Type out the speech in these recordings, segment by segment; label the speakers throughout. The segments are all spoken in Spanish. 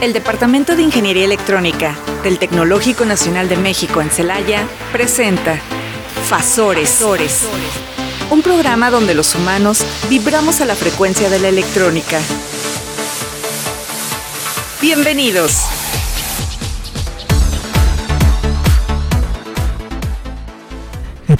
Speaker 1: El Departamento de Ingeniería Electrónica del Tecnológico Nacional de México en Celaya presenta Fasores, un programa donde los humanos vibramos a la frecuencia de la electrónica. Bienvenidos.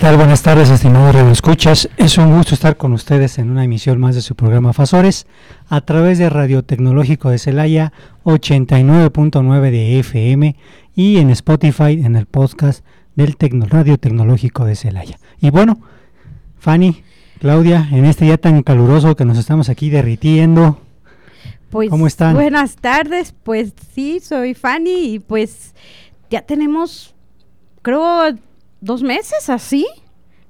Speaker 2: Tal? Buenas tardes, estimados radioescuchas. Es un gusto estar con ustedes en una emisión más de su programa Fasores a través de Radio Tecnológico de Celaya 89.9 de FM y en Spotify en el podcast del Radio Tecnológico de Celaya. Y bueno, Fanny, Claudia, en este día tan caluroso que nos estamos aquí derritiendo,
Speaker 3: Pues,
Speaker 2: ¿Cómo están?
Speaker 3: Buenas tardes, pues sí, soy Fanny y pues ya tenemos, creo, dos meses así.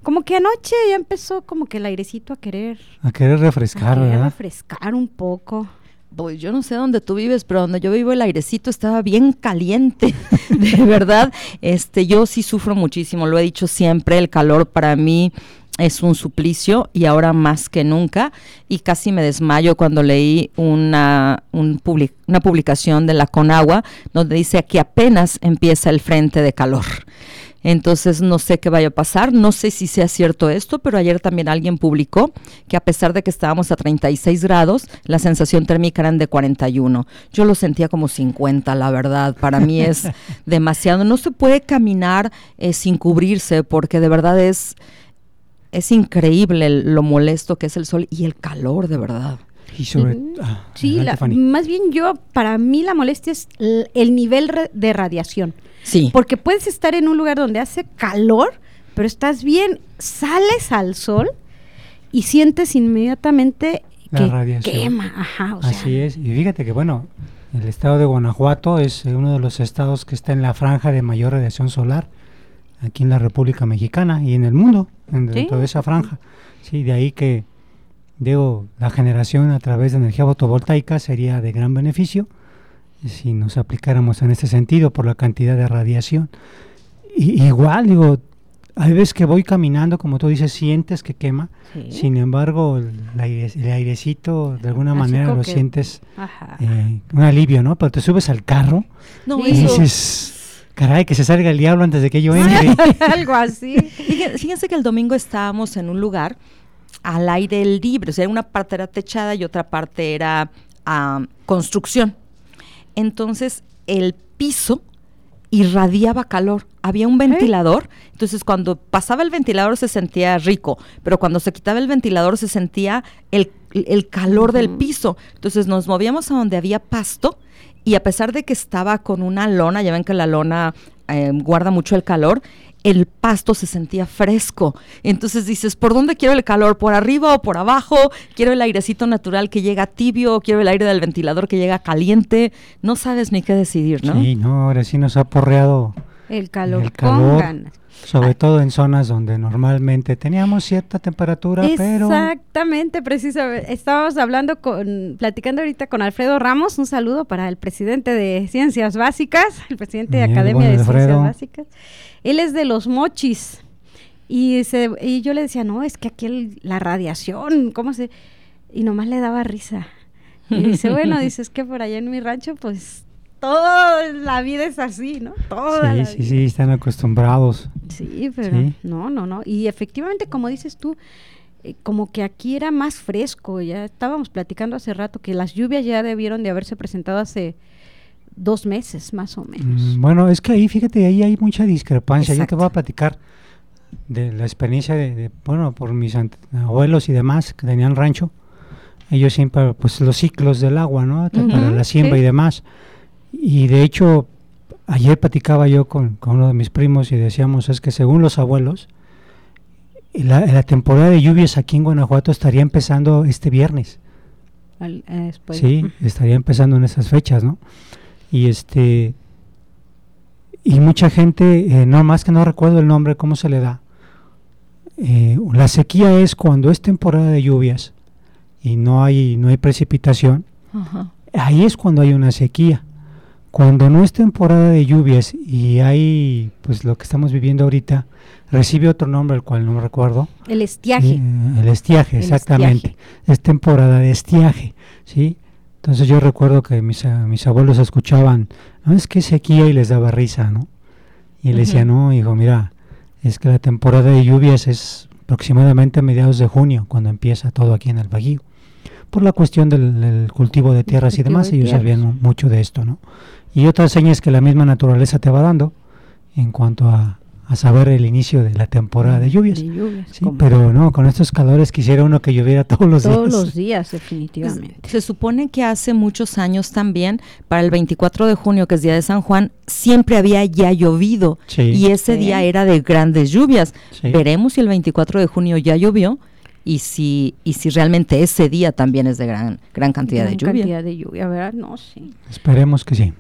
Speaker 3: Como que anoche ya empezó como que el airecito a querer,
Speaker 2: a querer
Speaker 3: a
Speaker 2: refrescar,
Speaker 3: querer
Speaker 2: ¿verdad?
Speaker 3: refrescar un poco.
Speaker 4: Pues yo no sé dónde tú vives, pero donde yo vivo el airecito estaba bien caliente, de verdad. Este, yo sí sufro muchísimo, lo he dicho siempre, el calor para mí es un suplicio y ahora más que nunca. Y casi me desmayo cuando leí una, un public- una publicación de la Conagua donde dice que apenas empieza el frente de calor. Entonces no sé qué vaya a pasar, no sé si sea cierto esto, pero ayer también alguien publicó que a pesar de que estábamos a 36 grados, la sensación térmica eran de 41. Yo lo sentía como 50, la verdad, para mí es demasiado. No se puede caminar eh, sin cubrirse porque de verdad es, es increíble el- lo molesto que es el sol y el calor, de verdad.
Speaker 2: Y sobre ah,
Speaker 3: Sí, la- más bien yo, para mí la molestia es el nivel de radiación.
Speaker 4: Sí.
Speaker 3: Porque puedes estar en un lugar donde hace calor, pero estás bien, sales al sol y sientes inmediatamente
Speaker 2: La
Speaker 3: que
Speaker 2: radiación.
Speaker 3: quema. Ajá, o sea,
Speaker 2: Así es, y fíjate que bueno, el estado de Guanajuato es eh, uno de los estados que está en la franja de mayor radiación solar aquí en la República Mexicana y en el mundo, en,
Speaker 3: Sí.
Speaker 2: dentro de esa franja. Sí, de ahí que digo, la generación a través de energía fotovoltaica sería de gran beneficio si nos aplicáramos en este sentido por la cantidad de radiación. Y, igual, digo, hay veces que voy caminando, como tú dices, sientes que quema,
Speaker 3: sí.
Speaker 2: sin embargo, el, aire- el airecito de alguna
Speaker 3: Así
Speaker 2: manera lo
Speaker 3: que-
Speaker 2: sientes eh, un alivio, ¿no? Pero te subes al carro
Speaker 4: No,
Speaker 2: y
Speaker 4: eso-
Speaker 2: dices, caray, que se salga el diablo antes de que yo entre.
Speaker 3: Algo así.
Speaker 4: Fíjense, que el domingo estábamos en un lugar al aire libre, o sea, una parte era techada y otra parte era ah, construcción. Entonces, el piso irradiaba calor. Había un ventilador, entonces cuando pasaba el ventilador se sentía rico, pero cuando se quitaba el ventilador se sentía el, el calor del piso. Entonces nos movíamos a donde había pasto y a pesar de que estaba con una lona, ya ven que la lona eh, guarda mucho el calor, el pasto se sentía fresco. Entonces dices, ¿por dónde quiero el calor? ¿Por arriba o por abajo? ¿Quiero el airecito natural que llega tibio? ¿Quiero el aire del ventilador que llega caliente? No sabes ni qué decidir, ¿no?
Speaker 2: Sí, no, ahora sí nos ha porreado,
Speaker 3: El calor,
Speaker 2: El calor.
Speaker 3: con ganas.
Speaker 2: sobre todo en zonas donde normalmente teníamos cierta temperatura, pero
Speaker 3: Exactamente, precisamente. Estábamos hablando con, platicando ahorita con Alfredo Ramos, un saludo para el presidente de Ciencias Básicas, el presidente de
Speaker 2: Bien,
Speaker 3: Academia de
Speaker 2: buen Alfredo.
Speaker 3: Ciencias Básicas. Él es de los mochis. Y, se, y yo le decía, no, es que aquí el- la radiación, ¿cómo se...? Y nomás le daba risa. Y dice, bueno, dices que por allá en mi rancho, pues, toda la vida es así, ¿no? Toda
Speaker 2: sí,
Speaker 3: la
Speaker 2: sí,
Speaker 3: vida.
Speaker 2: sí, están acostumbrados.
Speaker 3: Sí, pero
Speaker 2: Sí.
Speaker 3: no, no, no. Y efectivamente, como dices tú, eh, como que aquí era más fresco. Ya estábamos platicando hace rato que las lluvias ya debieron de haberse presentado hace dos meses, más o menos.
Speaker 2: Mm, Bueno, es que ahí, fíjate, ahí hay mucha discrepancia. Yo te voy a platicar de la experiencia de, de, bueno, por mis abuelos y demás que tenían rancho. Ellos siempre, pues los ciclos del agua, ¿no? Para la siembra
Speaker 3: sí.
Speaker 2: y demás. Y de hecho, ayer platicaba yo con, con uno de mis primos y decíamos, es que según los abuelos, la, la temporada de lluvias aquí en Guanajuato estaría empezando este viernes.
Speaker 3: Al- eh.
Speaker 2: Sí, estaría empezando en esas fechas, ¿no? Y este y mucha gente, eh, no más que no recuerdo el nombre, cómo se le da. Eh, la sequía es cuando es temporada de lluvias y no hay no hay precipitación.
Speaker 4: Ajá.
Speaker 2: Ahí es cuando hay una sequía. Cuando no es temporada de lluvias y hay pues lo que estamos viviendo ahorita, recibe otro nombre el cual no recuerdo.
Speaker 3: El estiaje.
Speaker 2: Eh, el estiaje,
Speaker 3: El
Speaker 2: exactamente.
Speaker 3: estiaje.
Speaker 2: Es temporada de estiaje, ¿sí? Entonces yo recuerdo que mis, mis abuelos escuchaban, no es que sequía y les daba risa, ¿no? Y le decía, no, hijo, mira, es que la temporada de lluvias es aproximadamente a mediados de junio, cuando empieza todo aquí en el Bajío. Por la cuestión del, cultivo de tierras y demás, ellos sabían mucho de esto, ¿no? Y otras señas que la misma naturaleza te va dando en cuanto a, a saber el inicio de la temporada de lluvias. sí, pero no, con estos calores quisiera uno que lloviera todos los
Speaker 3: días.
Speaker 2: Todos
Speaker 3: los días, definitivamente.
Speaker 4: se supone que hace muchos años también, para el 24 de junio, que es día de San Juan, siempre había ya llovido y ese día era de grandes lluvias. Veremos si el 24 de junio ya llovió y si y si realmente ese día también es de gran gran cantidad de lluvia.
Speaker 3: cantidad de lluvia, ¿verdad? No, sí.
Speaker 2: Esperemos que sí.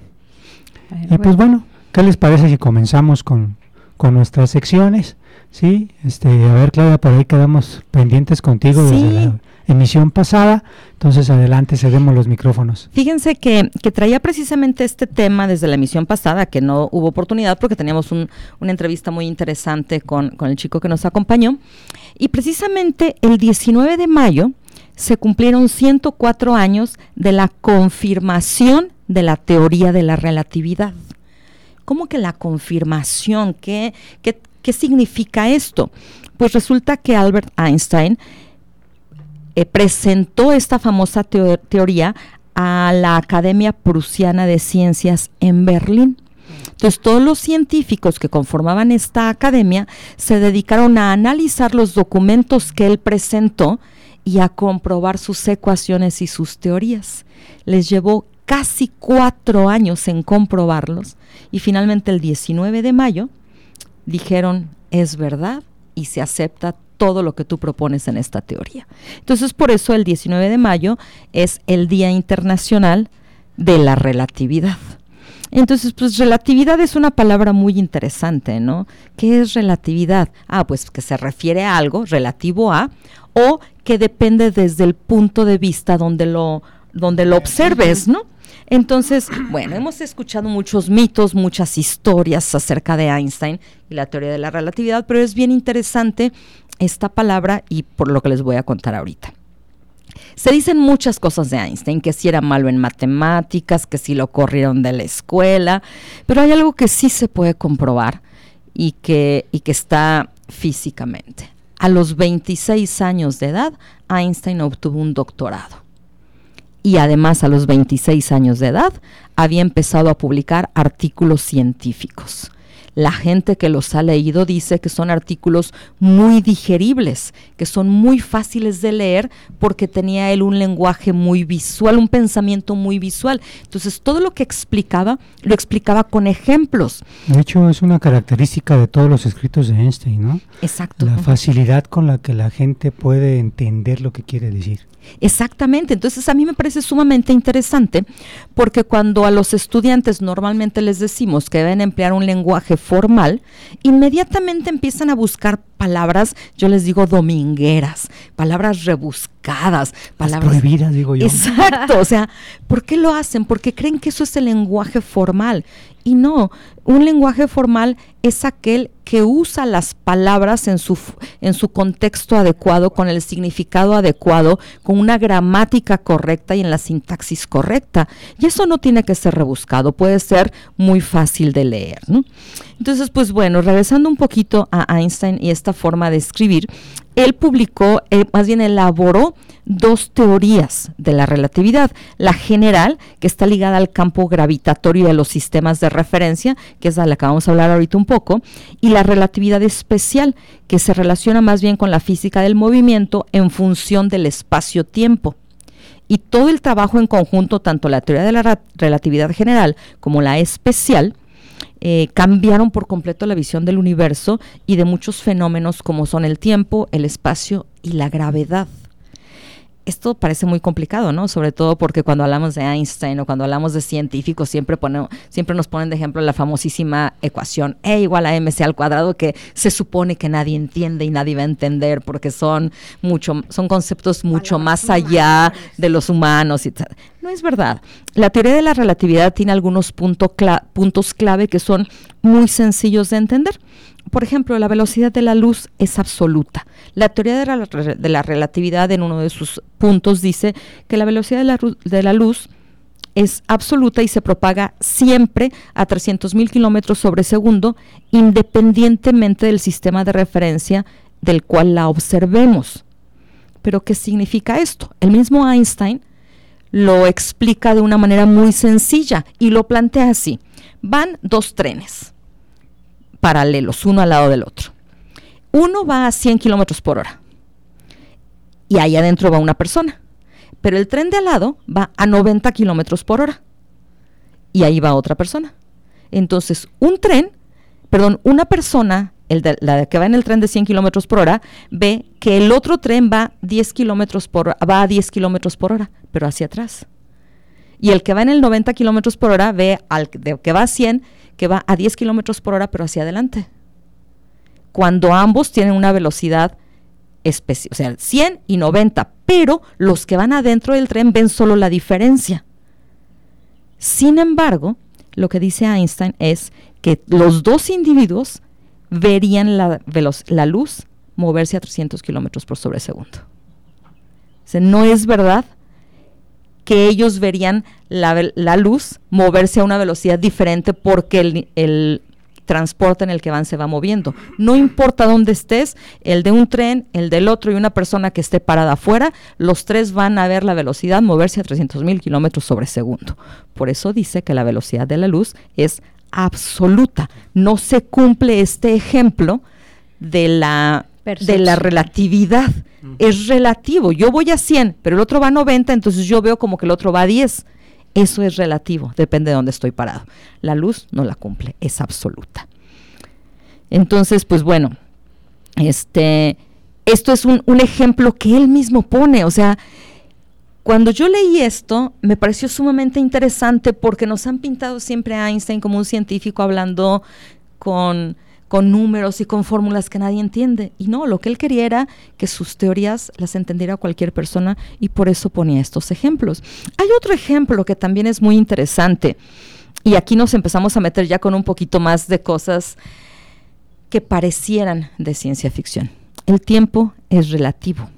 Speaker 2: y pues bueno, ¿qué les parece si comenzamos con con nuestras secciones, ¿sí? Este, a ver, Claudia, por ahí quedamos pendientes contigo desde la emisión pasada, entonces adelante, cedemos los micrófonos.
Speaker 4: Fíjense que, que, traía precisamente este tema desde la emisión pasada, que no hubo oportunidad porque teníamos un, una entrevista muy interesante con, con el chico que nos acompañó, y precisamente el 19 de mayo se cumplieron 104 años de la confirmación de la teoría de la relatividad. ¿Cómo que la confirmación? ¿Qué, qué, significa esto? Pues resulta que Albert Einstein eh, presentó esta famosa teoría a la Academia Prusiana de Ciencias en Berlín. Entonces, todos los científicos que conformaban esta academia se dedicaron a analizar los documentos que él presentó y a comprobar sus ecuaciones y sus teorías. Les llevó casi cuatro años en comprobarlos y finalmente el 19 de mayo dijeron es verdad y se acepta todo lo que tú propones en esta teoría. Entonces por eso el 19 de mayo es el Día Internacional de la Relatividad. Entonces, pues relatividad es una palabra muy interesante, ¿no? ¿Qué es relatividad? Ah, pues que se refiere a algo relativo a o que depende desde el punto de vista donde lo, donde lo observes, ¿no? Entonces, bueno, hemos escuchado muchos mitos, muchas historias acerca de Einstein y la teoría de la relatividad, pero es bien interesante esta palabra y por lo que les voy a contar ahorita. Se dicen muchas cosas de Einstein, que si era malo en matemáticas, que si lo corrieron de la escuela, pero hay algo que sí se puede comprobar y que, y que está físicamente. A los 26 años de edad, Einstein obtuvo un doctorado y además a los 26 años de edad había empezado a publicar artículos científicos. La gente que los ha leído dice que son artículos muy digeribles, que son muy fáciles de leer porque tenía él un lenguaje muy visual, un pensamiento muy visual. Entonces todo lo que explicaba lo explicaba con ejemplos.
Speaker 2: De hecho es una característica de todos los escritos de Einstein, ¿no?
Speaker 4: Exacto.
Speaker 2: La facilidad con la que la gente puede entender lo que quiere decir.
Speaker 4: Exactamente, entonces a mí me parece sumamente interesante porque cuando a los estudiantes normalmente les decimos que deben emplear un lenguaje formal, inmediatamente empiezan a buscar palabras, yo les digo domingueras, palabras rebuscadas, palabras
Speaker 2: prohibidas, digo yo.
Speaker 4: Exacto, o sea, ¿por qué lo hacen? Porque creen que eso es el lenguaje formal. Y no, un lenguaje formal es aquel que usa las palabras en su, en su contexto adecuado, con el significado adecuado, con una gramática correcta y en la sintaxis correcta. Y eso no tiene que ser rebuscado, puede ser muy fácil de leer. Entonces, pues bueno, regresando un poquito a Einstein y esta forma de escribir, él publicó, eh, más bien elaboró dos teorías de la relatividad. La general, que está ligada al campo gravitatorio de los sistemas de referencia, que es la que vamos a hablar ahorita un poco, y la relatividad especial, que se relaciona más bien con la física del movimiento en función del espacio-tiempo. Y todo el trabajo en conjunto, tanto la teoría de la relatividad general como la especial, eh, cambiaron por completo la visión del universo y de muchos fenómenos como son el tiempo, el espacio y la gravedad esto parece muy complicado, ¿no? Sobre todo porque cuando hablamos de Einstein o cuando hablamos de científicos siempre, siempre nos ponen de ejemplo la famosísima ecuación E igual a mc al cuadrado que se supone que nadie entiende y nadie va a entender porque son mucho son conceptos mucho más allá de los humanos y No es verdad. La teoría de la relatividad tiene algunos puntos clave que son muy sencillos de entender. Por ejemplo, la velocidad de la luz es absoluta. La teoría de la, de la relatividad en uno de sus puntos dice que la velocidad de la, de la luz es absoluta y se propaga siempre a 300.000 kilómetros sobre segundo, independientemente del sistema de referencia del cual la observemos. Pero, ¿qué significa esto? El mismo Einstein lo explica de una manera muy sencilla y lo plantea así. Van dos trenes paralelos, uno al lado del otro. Uno va a 100 kilómetros por hora y ahí adentro va una persona. Pero el tren de al lado va a 90 kilómetros por hora y ahí va otra persona. Entonces, un tren, perdón, una persona el de, la que va en el tren de 100 kilómetros por hora, ve que el otro tren va 10 kilómetros por va a 10 kilómetros por hora, pero hacia atrás. Y el que va en el 90 kilómetros por hora ve al que va a 100 que va a 10 kilómetros por hora, pero hacia adelante. Cuando ambos tienen una velocidad especial, o sea, 100 y 90, pero los que van adentro del tren ven solo la diferencia. Sin embargo, lo que dice Einstein es que los dos individuos verían la, luz moverse a 300 kilómetros por sobre segundo. no es verdad que ellos verían la, la, luz moverse a una velocidad diferente porque el, el, transporte en el que van se va moviendo. No importa dónde estés, el de un tren, el del otro y una persona que esté parada afuera, los tres van a ver la velocidad moverse a 300 mil kilómetros sobre segundo. Por eso dice que la velocidad de la luz es absoluta. No se cumple este ejemplo de la, de la relatividad. Es relativo. Yo voy a 100, pero el otro va a 90, entonces yo veo como que el otro va a 10. Eso es relativo, depende de dónde estoy parado. La luz no la cumple, es absoluta. Entonces, pues bueno, este, esto es un, un ejemplo que él mismo pone, o sea, cuando yo leí esto, me pareció sumamente interesante porque nos han pintado siempre a Einstein como un científico hablando con, con números y con fórmulas que nadie entiende. Y no, lo que él quería era que sus teorías las entendiera cualquier persona y por eso ponía estos ejemplos. Hay otro ejemplo que también es muy interesante y aquí nos empezamos a meter ya con un poquito más de cosas que parecieran de ciencia ficción. El tiempo es relativo.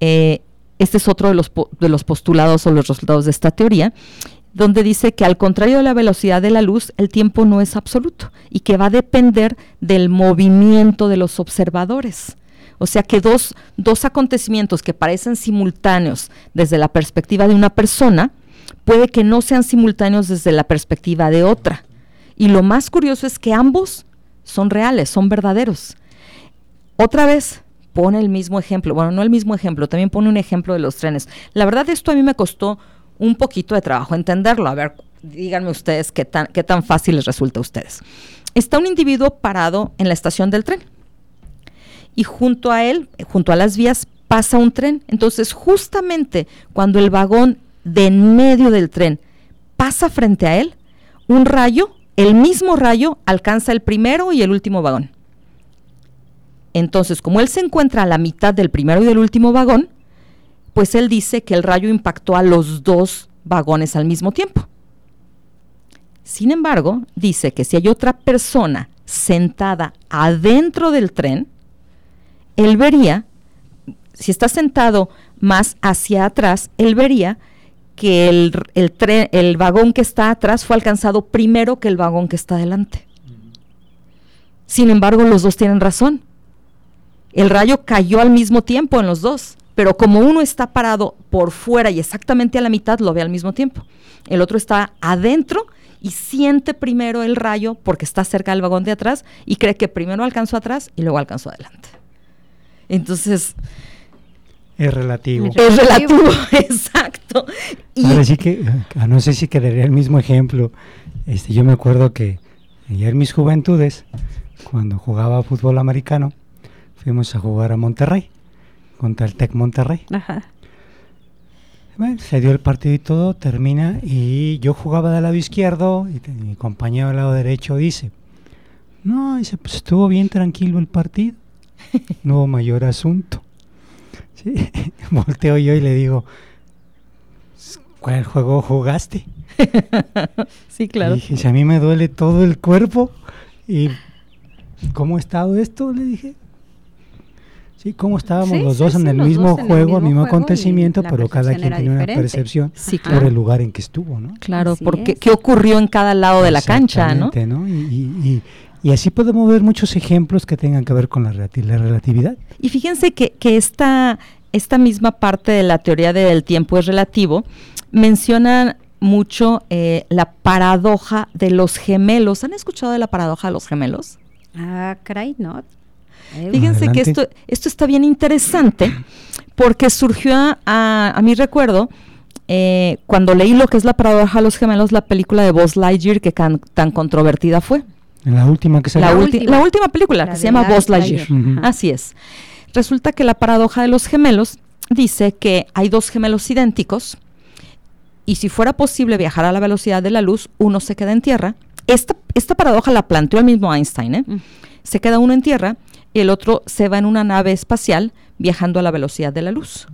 Speaker 4: Eh, este es otro de los, de los postulados o los resultados de esta teoría, donde dice que al contrario de la velocidad de la luz, el tiempo no es absoluto y que va a depender del movimiento de los observadores. O sea que dos, dos acontecimientos que parecen simultáneos desde la perspectiva de una persona, puede que no sean simultáneos desde la perspectiva de otra. Y lo más curioso es que ambos son reales, son verdaderos. Otra vez, pone el mismo ejemplo, bueno, no el mismo ejemplo, también pone un ejemplo de los trenes. La verdad, esto a mí me costó un poquito de trabajo entenderlo. A ver, díganme ustedes qué tan, qué tan fácil les resulta a ustedes. Está un individuo parado en la estación del tren y junto a él, junto a las vías, pasa un tren. Entonces, justamente cuando el vagón de en medio del tren pasa frente a él, un rayo, el mismo rayo, alcanza el primero y el último vagón. Entonces, como él se encuentra a la mitad del primero y del último vagón, pues él dice que el rayo impactó a los dos vagones al mismo tiempo. Sin embargo, dice que si hay otra persona sentada adentro del tren, él vería, si está sentado más hacia atrás, él vería que el, el, el vagón que está atrás fue alcanzado primero que el vagón que está adelante. Sin embargo, los dos tienen razón el rayo cayó al mismo tiempo en los dos, pero como uno está parado por fuera y exactamente a la mitad, lo ve al mismo tiempo. El otro está adentro y siente primero el rayo porque está cerca del vagón de atrás y cree que primero alcanzó atrás y luego alcanzó adelante. Entonces...
Speaker 2: Es relativo.
Speaker 4: Es relativo, exacto.
Speaker 2: Ahora sí que, ah, no sé si quedaría el mismo ejemplo. Este, yo me acuerdo que ayer mis juventudes, cuando jugaba fútbol americano, fuimos a jugar a Monterrey, contra el Tec Monterrey. Ajá. Bueno, se dio el partido y todo, termina, y yo jugaba del lado izquierdo, y mi compañero del lado derecho dice, no, dice, pues estuvo bien tranquilo el partido, no hubo mayor asunto. ¿Sí? Volteo yo y le digo, ¿cuál juego jugaste?
Speaker 4: sí, claro.
Speaker 2: Y dije, si a mí me duele todo el cuerpo y ¿cómo ha estado esto? Le dije. Sí, cómo estábamos
Speaker 3: Sí,
Speaker 2: los
Speaker 3: sí,
Speaker 2: dos en
Speaker 3: sí,
Speaker 2: el mismo
Speaker 3: en el
Speaker 2: juego,
Speaker 3: mismo juego
Speaker 2: acontecimiento, pero cada quien tiene una percepción
Speaker 4: Sí,
Speaker 2: por el lugar en que estuvo, ¿no?
Speaker 4: Claro,
Speaker 3: Así
Speaker 4: porque
Speaker 3: es.
Speaker 4: ¿qué ocurrió en cada lado de la cancha, no?
Speaker 2: Exactamente, ¿no? Y, y- y- y así podemos ver muchos ejemplos que tengan que ver con la, la relatividad.
Speaker 4: Y fíjense que, que esta, esta misma parte de la teoría del tiempo es relativo, mencionan mucho eh, la paradoja de los gemelos. ¿Han escuchado de la paradoja de los gemelos?
Speaker 3: Ah, caray, no. Eh,
Speaker 4: Fíjense que esto, esto está bien interesante porque surgió a, a- a mi recuerdo eh, cuando leí lo que es la paradoja de los gemelos, la película de Buzz Lightyear que can- tan controvertida fue.
Speaker 2: La última que
Speaker 4: La,
Speaker 2: salió.
Speaker 3: La
Speaker 4: ulti-
Speaker 3: última.
Speaker 4: la última película
Speaker 3: La
Speaker 4: que se llama
Speaker 3: Buzz
Speaker 4: Lightyear. Así es. Resulta que la paradoja de los gemelos dice que hay dos gemelos idénticos y si fuera posible viajar a la velocidad de la luz, uno se queda en tierra. Esta, esta paradoja la planteó el mismo Einstein. ¿eh?
Speaker 3: Mm.
Speaker 4: Se queda uno en tierra y el otro se va en una nave espacial viajando a la velocidad de la luz.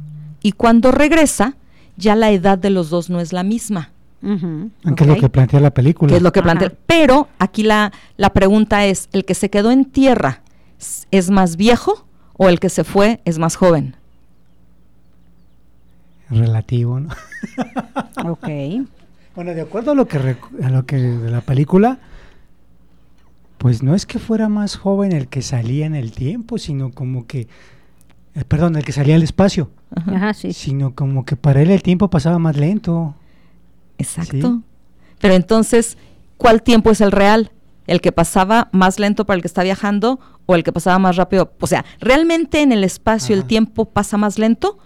Speaker 4: Y cuando regresa, ya la edad de los dos no es la misma.
Speaker 2: Que es lo que plantea la película.
Speaker 4: que es lo que
Speaker 3: Ajá.
Speaker 4: plantea. Pero aquí la, la pregunta es, ¿el que se quedó en tierra es más viejo o el que se fue es más joven?
Speaker 2: Relativo, ¿no?
Speaker 3: Ok.
Speaker 2: Bueno, de acuerdo a lo que a lo que de la película, pues no es que fuera más joven el que salía en el tiempo, sino como que, eh, perdón, el que salía al espacio,
Speaker 4: Ajá.
Speaker 3: Ajá, sí.
Speaker 2: sino como que para él el tiempo pasaba más lento.
Speaker 4: Exacto.
Speaker 2: Sí.
Speaker 4: Pero entonces, ¿cuál tiempo es el real? ¿El que pasaba más lento para el que está viajando o el que pasaba más rápido? O sea, ¿realmente en el espacio el tiempo pasa más lento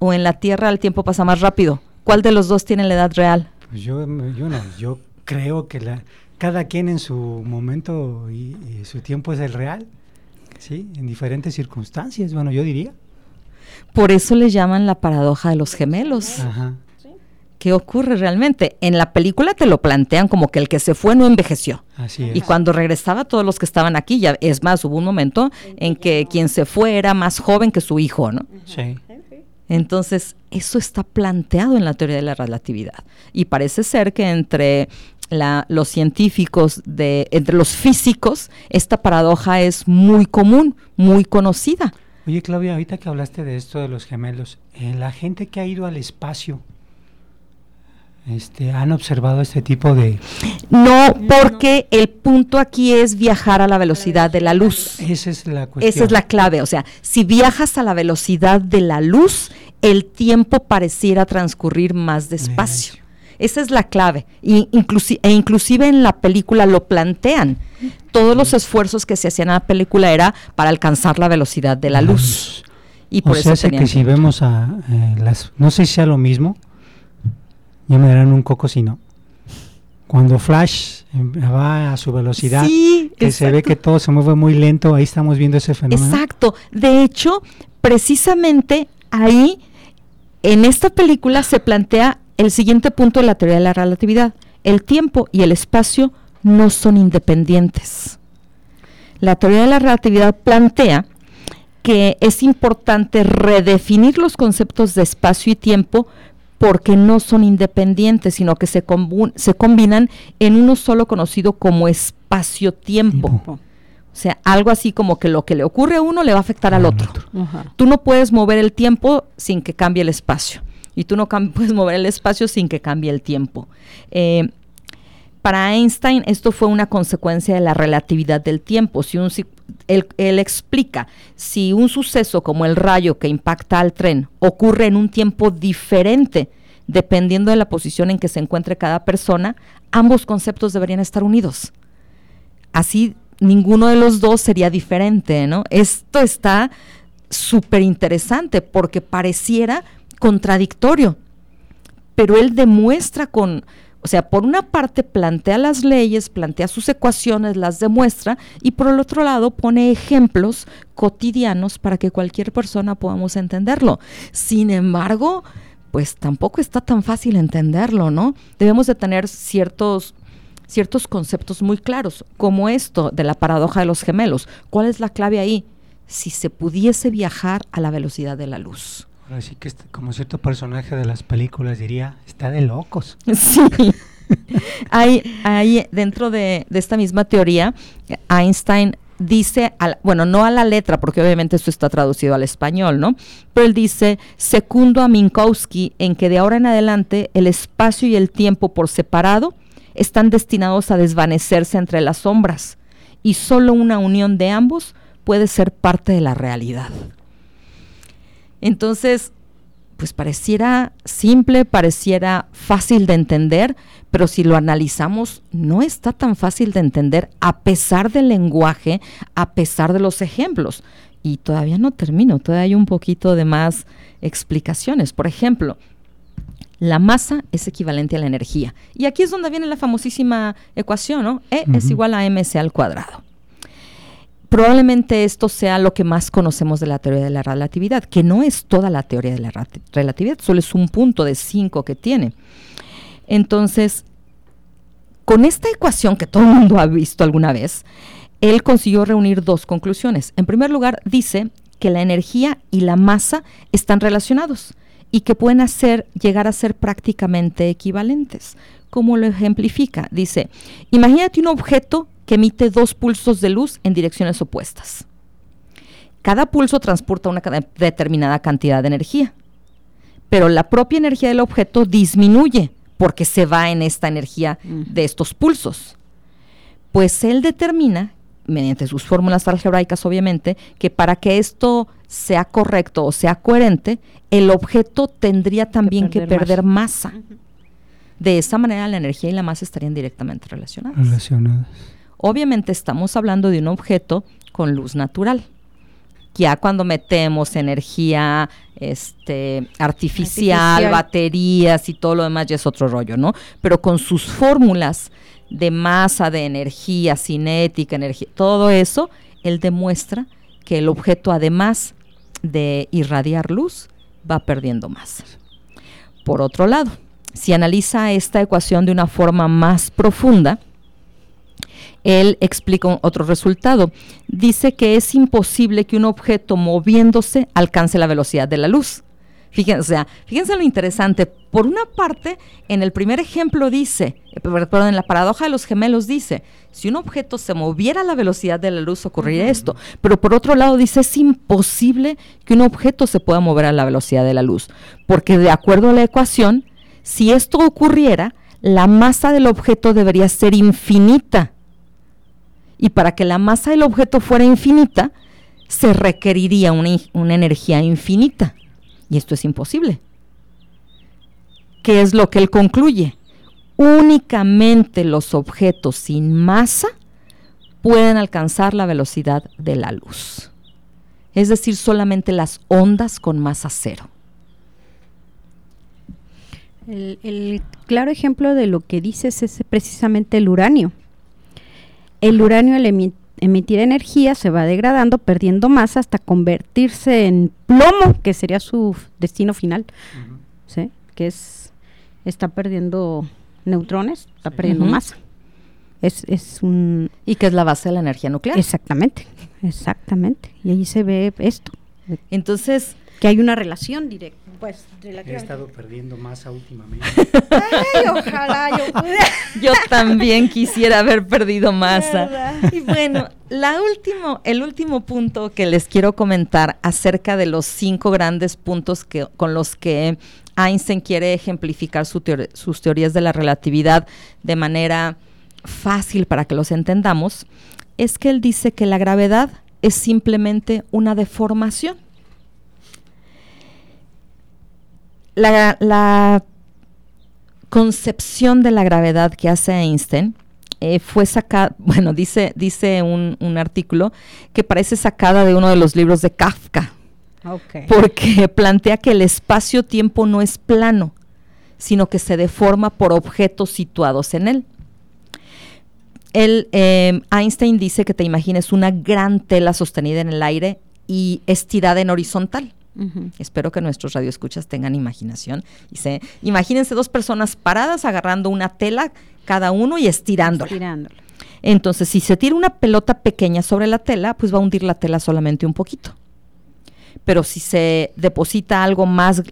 Speaker 4: o en la Tierra el tiempo pasa más rápido? ¿Cuál de los dos tiene la edad real?
Speaker 2: Pues yo, yo no, yo creo que la, cada quien en su momento y, y su tiempo es el real, ¿sí? En diferentes circunstancias, bueno, yo diría.
Speaker 4: Por eso le llaman la paradoja de los gemelos.
Speaker 2: Ajá.
Speaker 4: ¿Qué ocurre realmente? En la película te lo plantean como que el que se fue no envejeció.
Speaker 2: Así es.
Speaker 4: Y cuando regresaba, todos los que estaban aquí, ya es más, hubo un momento en que quien se fue era más joven que su hijo, ¿no?
Speaker 2: Sí.
Speaker 4: Entonces, eso está planteado en la teoría de la relatividad. Y parece ser que entre la- los científicos, de, entre los físicos, esta paradoja es muy común, muy conocida.
Speaker 2: Oye, Claudia, ahorita que hablaste de esto de los gemelos, eh, la gente que ha ido al espacio, este, ¿han observado este tipo de...?
Speaker 4: No, porque el punto aquí es viajar a la velocidad de la luz.
Speaker 2: Esa es la cuestión.
Speaker 4: Esa es la clave. O sea, si viajas a la velocidad de la luz, el tiempo pareciera transcurrir más despacio. Esa es la clave. Y inclusi- e inclusive en la película lo plantean. Todos los esfuerzos que se hacían en la película era para alcanzar la velocidad de la luz. Y por
Speaker 2: o
Speaker 4: eso
Speaker 2: sea, que si vemos a eh, las... No sé si sea lo mismo, ya me darán un coco si no. Cuando Flash em, va a su velocidad,
Speaker 4: Sí,
Speaker 2: que se ve que todo se mueve muy lento, ahí estamos viendo ese fenómeno.
Speaker 4: Exacto. De hecho, precisamente ahí, en esta película, se plantea el siguiente punto de la teoría de la relatividad. El tiempo y el espacio no son independientes. La teoría de la relatividad plantea que es importante redefinir los conceptos de espacio y tiempo porque no son independientes, sino que se, se combinan en uno solo conocido como espacio-tiempo.
Speaker 2: Tiempo.
Speaker 4: O sea, algo así como que lo que le ocurre a uno le va a afectar al otro. Tú no puedes mover el tiempo sin que cambie el espacio. Y tú no puedes mover el espacio sin que cambie el tiempo. Eh, para Einstein esto fue una consecuencia de la relatividad del tiempo. Si- él, él explica, si un suceso como el rayo que impacta al tren ocurre en un tiempo diferente, dependiendo de la posición en que se encuentre cada persona, ambos conceptos deberían estar unidos. Así ninguno de los dos sería diferente, ¿no? Esto está súper interesante porque pareciera contradictorio, pero él demuestra con, o sea, por una parte plantea las leyes, plantea sus ecuaciones, las demuestra, y por el otro lado pone ejemplos cotidianos para que cualquier persona podamos entenderlo. Sin embargo, pues tampoco está tan fácil entenderlo, ¿no? Debemos de tener ciertos ciertos conceptos muy claros, como esto de la paradoja de los gemelos. ¿Cuál es la clave ahí? Si se pudiese viajar a la velocidad de la luz.
Speaker 2: Ahora sí que este- como cierto personaje de las películas diría, está de locos.
Speaker 4: Sí. hay, dentro de, de esta misma teoría, Einstein dice, bueno, no a la letra, porque obviamente esto está traducido al español, ¿no? Pero él dice, secundo a Minkowski en que de ahora en adelante el espacio y el tiempo por separado están destinados a desvanecerse entre las sombras y solo una unión de ambos puede ser parte de la realidad. Entonces, pues pareciera simple, pareciera fácil de entender, pero si lo analizamos, no está tan fácil de entender a pesar del lenguaje, a pesar de los ejemplos. Y todavía no termino, todavía hay un poquito de más explicaciones. Por ejemplo, la masa es equivalente a la energía. Y aquí es donde viene la famosísima ecuación, ¿no? E es igual a mc al cuadrado probablemente esto sea lo que más conocemos de la teoría de la relatividad, que no es toda la teoría de la relatividad, solo es un punto de cinco que tiene. Entonces, con esta ecuación que todo el mundo ha visto alguna vez, él consiguió reunir dos conclusiones. En primer lugar, dice que la energía y la masa están relacionados y que pueden hacer, llegar a ser prácticamente equivalentes. ¿Cómo lo ejemplifica? Dice, imagínate un objeto que emite dos pulsos de luz en direcciones opuestas. Cada pulso transporta una determinada cantidad de energía, pero la propia energía del objeto disminuye porque se va en esta energía de estos pulsos. Pues él determina, mediante sus fórmulas algebraicas obviamente, que para que esto sea correcto o sea coherente, el objeto tendría también que perder, masa. De esa manera la energía y la masa estarían directamente relacionadas.
Speaker 2: Relacionadas.
Speaker 4: Obviamente estamos hablando de un objeto con luz natural. Ya cuando metemos energía este, artificial, baterías y todo lo demás ya es otro rollo, ¿no? Pero con sus fórmulas de masa, de energía cinética, energía, todo eso, él demuestra que el objeto, además de irradiar luz, va perdiendo masa. Por otro lado, si analiza esta ecuación de una forma más profunda, él explica otro resultado. Dice que es imposible que un objeto moviéndose alcance la velocidad de la luz. Fíjense, fíjense lo interesante. Por una parte, en el primer ejemplo dice, perdón, en la paradoja de los gemelos dice, si un objeto se moviera a la velocidad de la luz ocurriría esto. Pero por otro lado dice, es imposible que un objeto se pueda mover a la velocidad de la luz. Porque de acuerdo a la ecuación, si esto ocurriera, la masa del objeto debería ser infinita y para que la masa del objeto fuera infinita, se requeriría una, energía infinita. Y esto es imposible. ¿Qué es lo que él concluye? Únicamente los objetos sin masa pueden alcanzar la velocidad de la luz. Es decir, solamente las ondas con masa cero.
Speaker 3: El, claro ejemplo de lo que dices es precisamente el uranio. El uranio al emitir energía se va degradando, perdiendo masa hasta convertirse en plomo, que sería su destino final, ¿sí? que es, está perdiendo neutrones, está perdiendo masa. Es, es un...
Speaker 4: Y que es la base de la energía nuclear.
Speaker 3: Exactamente, exactamente. Y ahí se ve esto.
Speaker 4: Entonces...
Speaker 3: Que hay una relación directa pues
Speaker 2: He estado perdiendo masa últimamente.
Speaker 3: Ay, ojalá yo pudiera.
Speaker 4: Yo también quisiera haber perdido masa. Y bueno, la último, el último punto que les quiero comentar acerca de los cinco grandes puntos que, con los que Einstein quiere ejemplificar sus teorías de la relatividad de manera fácil para que los entendamos, es que él dice que la gravedad es simplemente una deformación. La, concepción de la gravedad que hace Einstein eh, fue sacada, bueno, dice, dice un, artículo que parece sacada de uno de los libros de Kafka, porque plantea que el espacio-tiempo no es plano, sino que se deforma por objetos situados en él. Eh, Einstein dice que te imagines una gran tela sostenida en el aire y estirada en horizontal. Espero que nuestros radioescuchas tengan imaginación. Y se, imagínense dos personas paradas agarrando una tela cada uno y estirándola. Entonces, si se tira una pelota pequeña sobre la tela, pues va a hundir la tela solamente un poquito. Pero si se deposita algo más,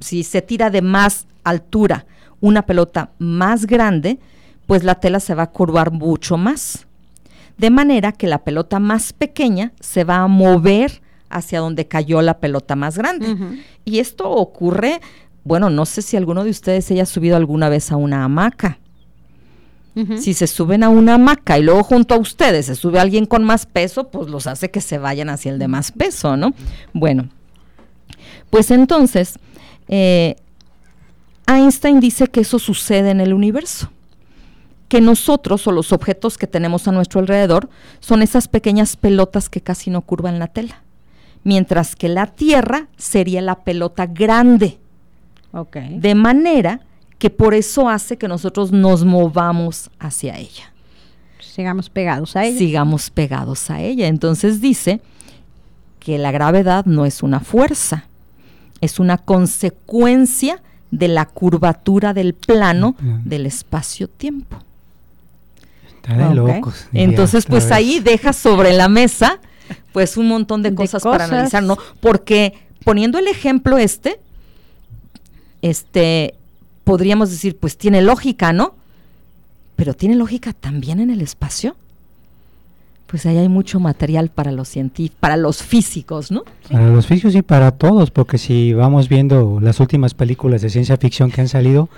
Speaker 4: si se tira de más altura una pelota más grande, pues la tela se va a curvar mucho más. de manera que la pelota más pequeña se va a mover hacia donde cayó la pelota más grande. Y esto ocurre, bueno, no sé si alguno de ustedes haya subido alguna vez a una hamaca. Si se suben a una hamaca y luego junto a ustedes se sube alguien con más peso, pues los hace que se vayan hacia el de más peso, ¿no? Bueno, pues entonces, eh, Einstein dice que eso sucede en el universo que nosotros o los objetos que tenemos a nuestro alrededor son esas pequeñas pelotas que casi no curvan la tela, mientras que la Tierra sería la pelota grande. De manera que por eso hace que nosotros nos movamos hacia ella.
Speaker 3: Sigamos pegados a ella.
Speaker 4: Sigamos pegados a ella. Entonces dice que la gravedad no es una fuerza, es una consecuencia de la curvatura del plano del espacio-tiempo. Entonces, pues ahí deja sobre la mesa pues un montón de, cosas, para analizar, ¿no? Porque poniendo el ejemplo este, este, podríamos decir, pues tiene lógica, ¿no? Pero tiene lógica también en el espacio. Pues ahí hay mucho material para los científicos, para los físicos, ¿no?
Speaker 2: Para los físicos y para todos, porque si vamos viendo las últimas películas de ciencia ficción que han salido,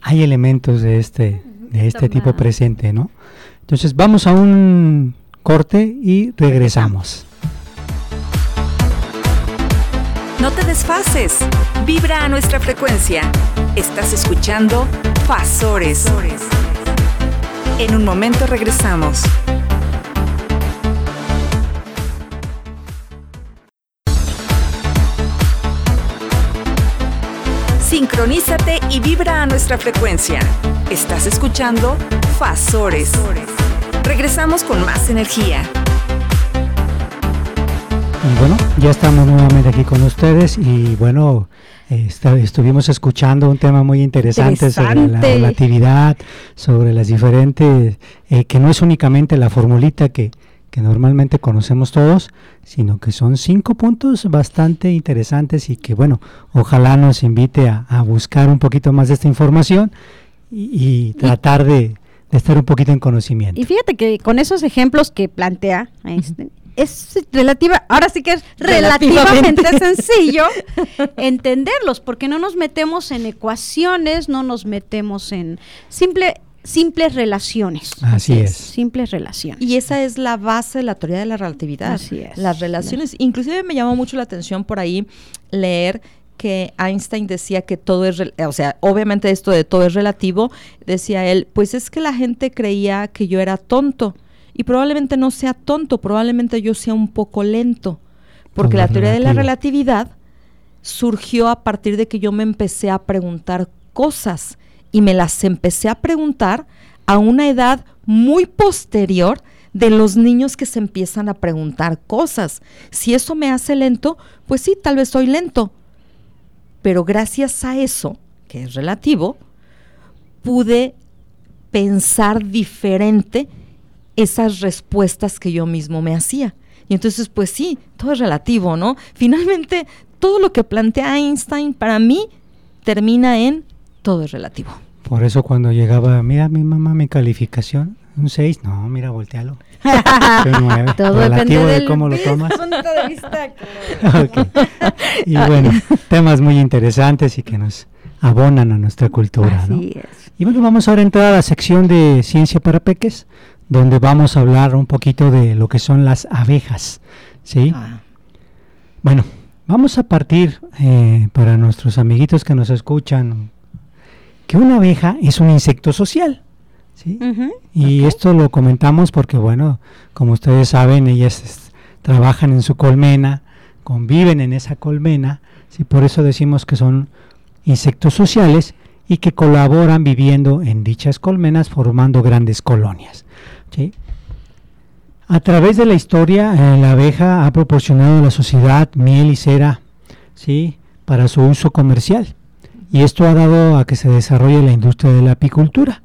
Speaker 2: hay elementos de este, de este tipo presente, ¿no? Entonces vamos a un corte y regresamos.
Speaker 1: No te desfases, vibra a nuestra frecuencia. Estás escuchando Fasores. En un momento regresamos. Sincronízate y vibra a nuestra frecuencia. Estás escuchando Fasores. Regresamos con más energía.
Speaker 2: Y bueno, ya estamos nuevamente aquí con ustedes y bueno, estuvimos escuchando un tema muy interesante, sobre la relatividad, sobre las diferentes, eh, que no es únicamente la formulita que, que normalmente conocemos todos, sino que son cinco puntos bastante interesantes y que bueno, ojalá nos invite a, buscar un poquito más de esta información y tratar de de estar un poquito en conocimiento.
Speaker 3: Y fíjate que con esos ejemplos que plantea Einstein, es relativa, ahora sí que es relativamente, sencillo entenderlos, porque no nos metemos en ecuaciones, no nos metemos en simple simples relaciones.
Speaker 2: Así es.
Speaker 3: Simples relaciones.
Speaker 4: Y esa es la base de la teoría de la relatividad.
Speaker 3: Así es.
Speaker 4: Las relaciones. Inclusive me llamó mucho la atención por ahí leer que Einstein decía que todo es, o sea, obviamente esto de todo es relativo, decía él, pues es que la gente creía que yo era tonto y probablemente no sea tonto, probablemente yo sea un poco lento, porque la teoría de la relatividad surgió a partir de que yo me empecé a preguntar cosas y me las empecé a preguntar a una edad muy posterior de los niños que se empiezan a preguntar cosas. Si eso me hace lento, pues sí, tal vez soy lento, pero gracias a eso, que es relativo, pude pensar diferente esas respuestas que yo mismo me hacía. Y entonces, pues sí, todo es relativo, ¿no? Finalmente, todo lo que plantea Einstein para mí termina en todo es relativo.
Speaker 2: Por eso cuando llegaba, mira mi mamá, mi calificación, un 6, no, mira, voltealo.
Speaker 3: Todo depende
Speaker 2: de cómo lo tomas. Punto de vista. Y bueno, temas muy interesantes y que nos abonan a nuestra cultura. Así es. Y bueno, vamos ahora a entrar a la sección de ciencia para peques, donde vamos a hablar un poquito de lo que son las abejas. ¿sí? Ah. Bueno, vamos a partir eh, para nuestros amiguitos que nos escuchan, que una abeja es un insecto social. ¿Sí? Y esto lo comentamos porque, bueno, como ustedes saben, ellas trabajan en su colmena, conviven en esa colmena, ¿sí? por eso decimos que son insectos sociales y que colaboran viviendo en dichas colmenas formando grandes colonias. ¿sí? A través de la historia, eh, la abeja ha proporcionado a la sociedad miel y cera ¿sí? para su uso comercial. Y esto ha dado a que se desarrolle la industria de la apicultura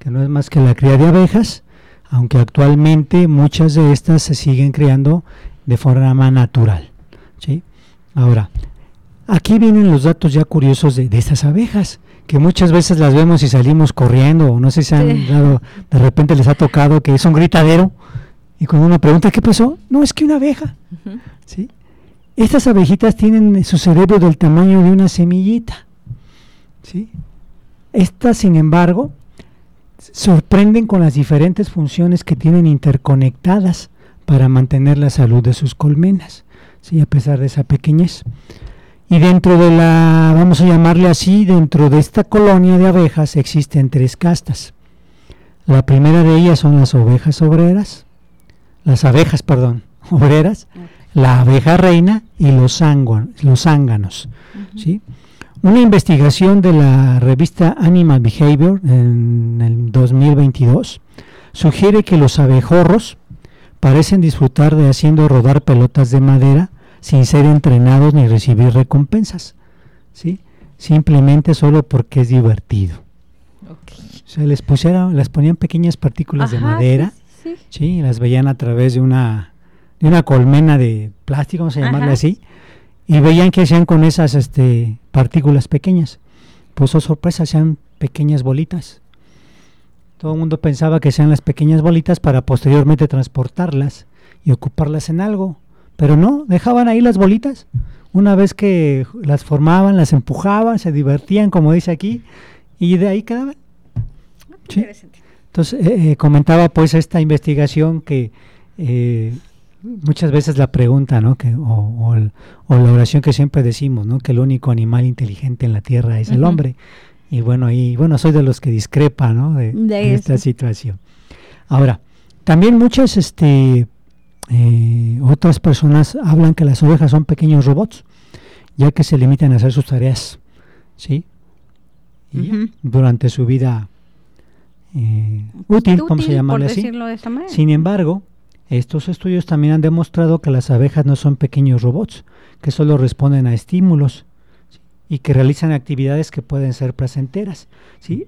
Speaker 2: que no es más que la cría de abejas, aunque actualmente muchas de estas se siguen criando de forma natural. ¿sí? Ahora, aquí vienen los datos ya curiosos de, estas abejas, que muchas veces las vemos y salimos corriendo, o no sé si han dado, de repente les ha tocado que es un gritadero Y cuando uno pregunta qué pasó, no, es que una abeja. ¿sí? Estas abejitas tienen su cerebro del tamaño de una semillita. ¿sí? Estas, sin embargo, sorprenden con las diferentes funciones que tienen interconectadas para mantener la salud de sus colmenas, ¿sí? a pesar de esa pequeñez. Y dentro de la, vamos a llamarle así, dentro de esta colonia de abejas existen tres castas. La primera de ellas son las ovejas obreras, las abejas, perdón, obreras, la abeja reina y los, los zánganos. ¿sí? Una investigación de la revista Animal Behavior en el 2022 sugiere que los abejorros parecen disfrutar de haciendo rodar pelotas de madera sin ser entrenados ni recibir recompensas, ¿sí? Simplemente solo porque es divertido. O sea, les pusieron, les ponían pequeñas partículas de madera, sí, y las veían a través de una, de una colmena de plástico, vamos a llamarle así, y veían qué hacían con esas este, partículas pequeñas. Pues oh sorpresa, hacían pequeñas bolitas. Todo el mundo pensaba que sean las pequeñas bolitas para posteriormente transportarlas y ocuparlas en algo. Pero no, dejaban ahí las bolitas. Una vez que las formaban, las empujaban, se divertían, como dice aquí, y de ahí quedaban. Entonces, eh, eh, comentaba pues esta investigación que eh, muchas veces la pregunta, ¿no? Que, o, la oración que siempre decimos, ¿no? Que el único animal inteligente en la tierra es el hombre. Y bueno, ahí, bueno, soy de los que discrepa, ¿no? De, esta situación. Ahora, también muchas, este, otras personas hablan que las ovejas son pequeños robots, ya que se limitan a hacer sus tareas, ¿sí? durante su vida eh, útil, como se llama así. Sin embargo, estos estudios también han demostrado que las abejas no son pequeños robots, que solo responden a estímulos y que realizan actividades que pueden ser placenteras.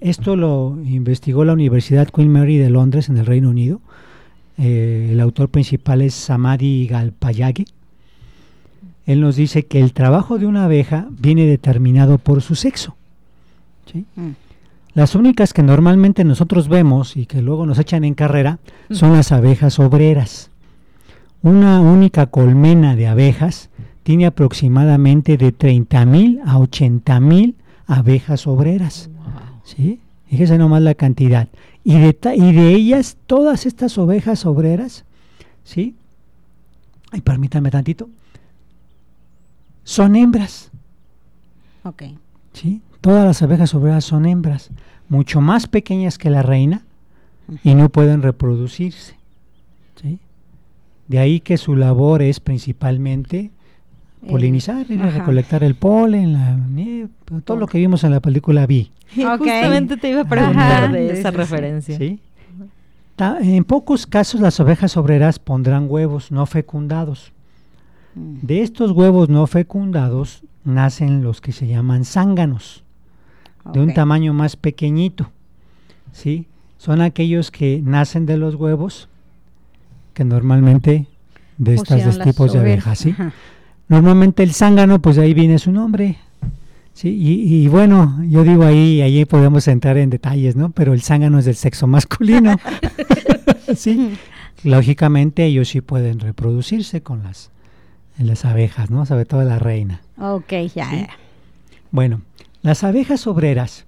Speaker 2: Esto lo investigó la Universidad Queen Mary de Londres, en el Reino Unido. Eh, el autor principal es Samadhi Galpayagi. Él nos dice que el trabajo de una abeja viene determinado por su sexo. ¿sí? Mm. Las únicas que normalmente nosotros vemos y que luego nos echan en carrera son las abejas obreras. Una única colmena de abejas tiene aproximadamente de 30.000 a 80.000 abejas obreras. ¿Sí? Fíjese nomás la cantidad. Y de, y de ellas, todas estas ovejas obreras, ¿sí? Ay, permítanme tantito. Son hembras.
Speaker 3: Ok.
Speaker 2: ¿Sí? Todas las abejas obreras son hembras, mucho más pequeñas que la reina y no pueden reproducirse. De ahí que su labor es principalmente polinizar, y recolectar el polen, la nieve, todo lo que vimos en la película Vi.
Speaker 4: Justamente te iba a preguntar de esa referencia.
Speaker 2: En pocos casos las ovejas obreras pondrán huevos no fecundados. Mm. De estos huevos no fecundados nacen los que se llaman zánganos de un tamaño más pequeñito. ¿sí? Son aquellos que nacen de los huevos, que normalmente de estos tipos de abejas. ¿sí? Normalmente el zángano, pues ahí viene su nombre. Sí, y, bueno, yo digo ahí, ahí podemos entrar en detalles, ¿no? Pero el zángano es del sexo masculino. sí, lógicamente ellos sí pueden reproducirse con las, las abejas, ¿no? Sobre todo la reina.
Speaker 3: Ok, ya.
Speaker 2: Bueno, las abejas obreras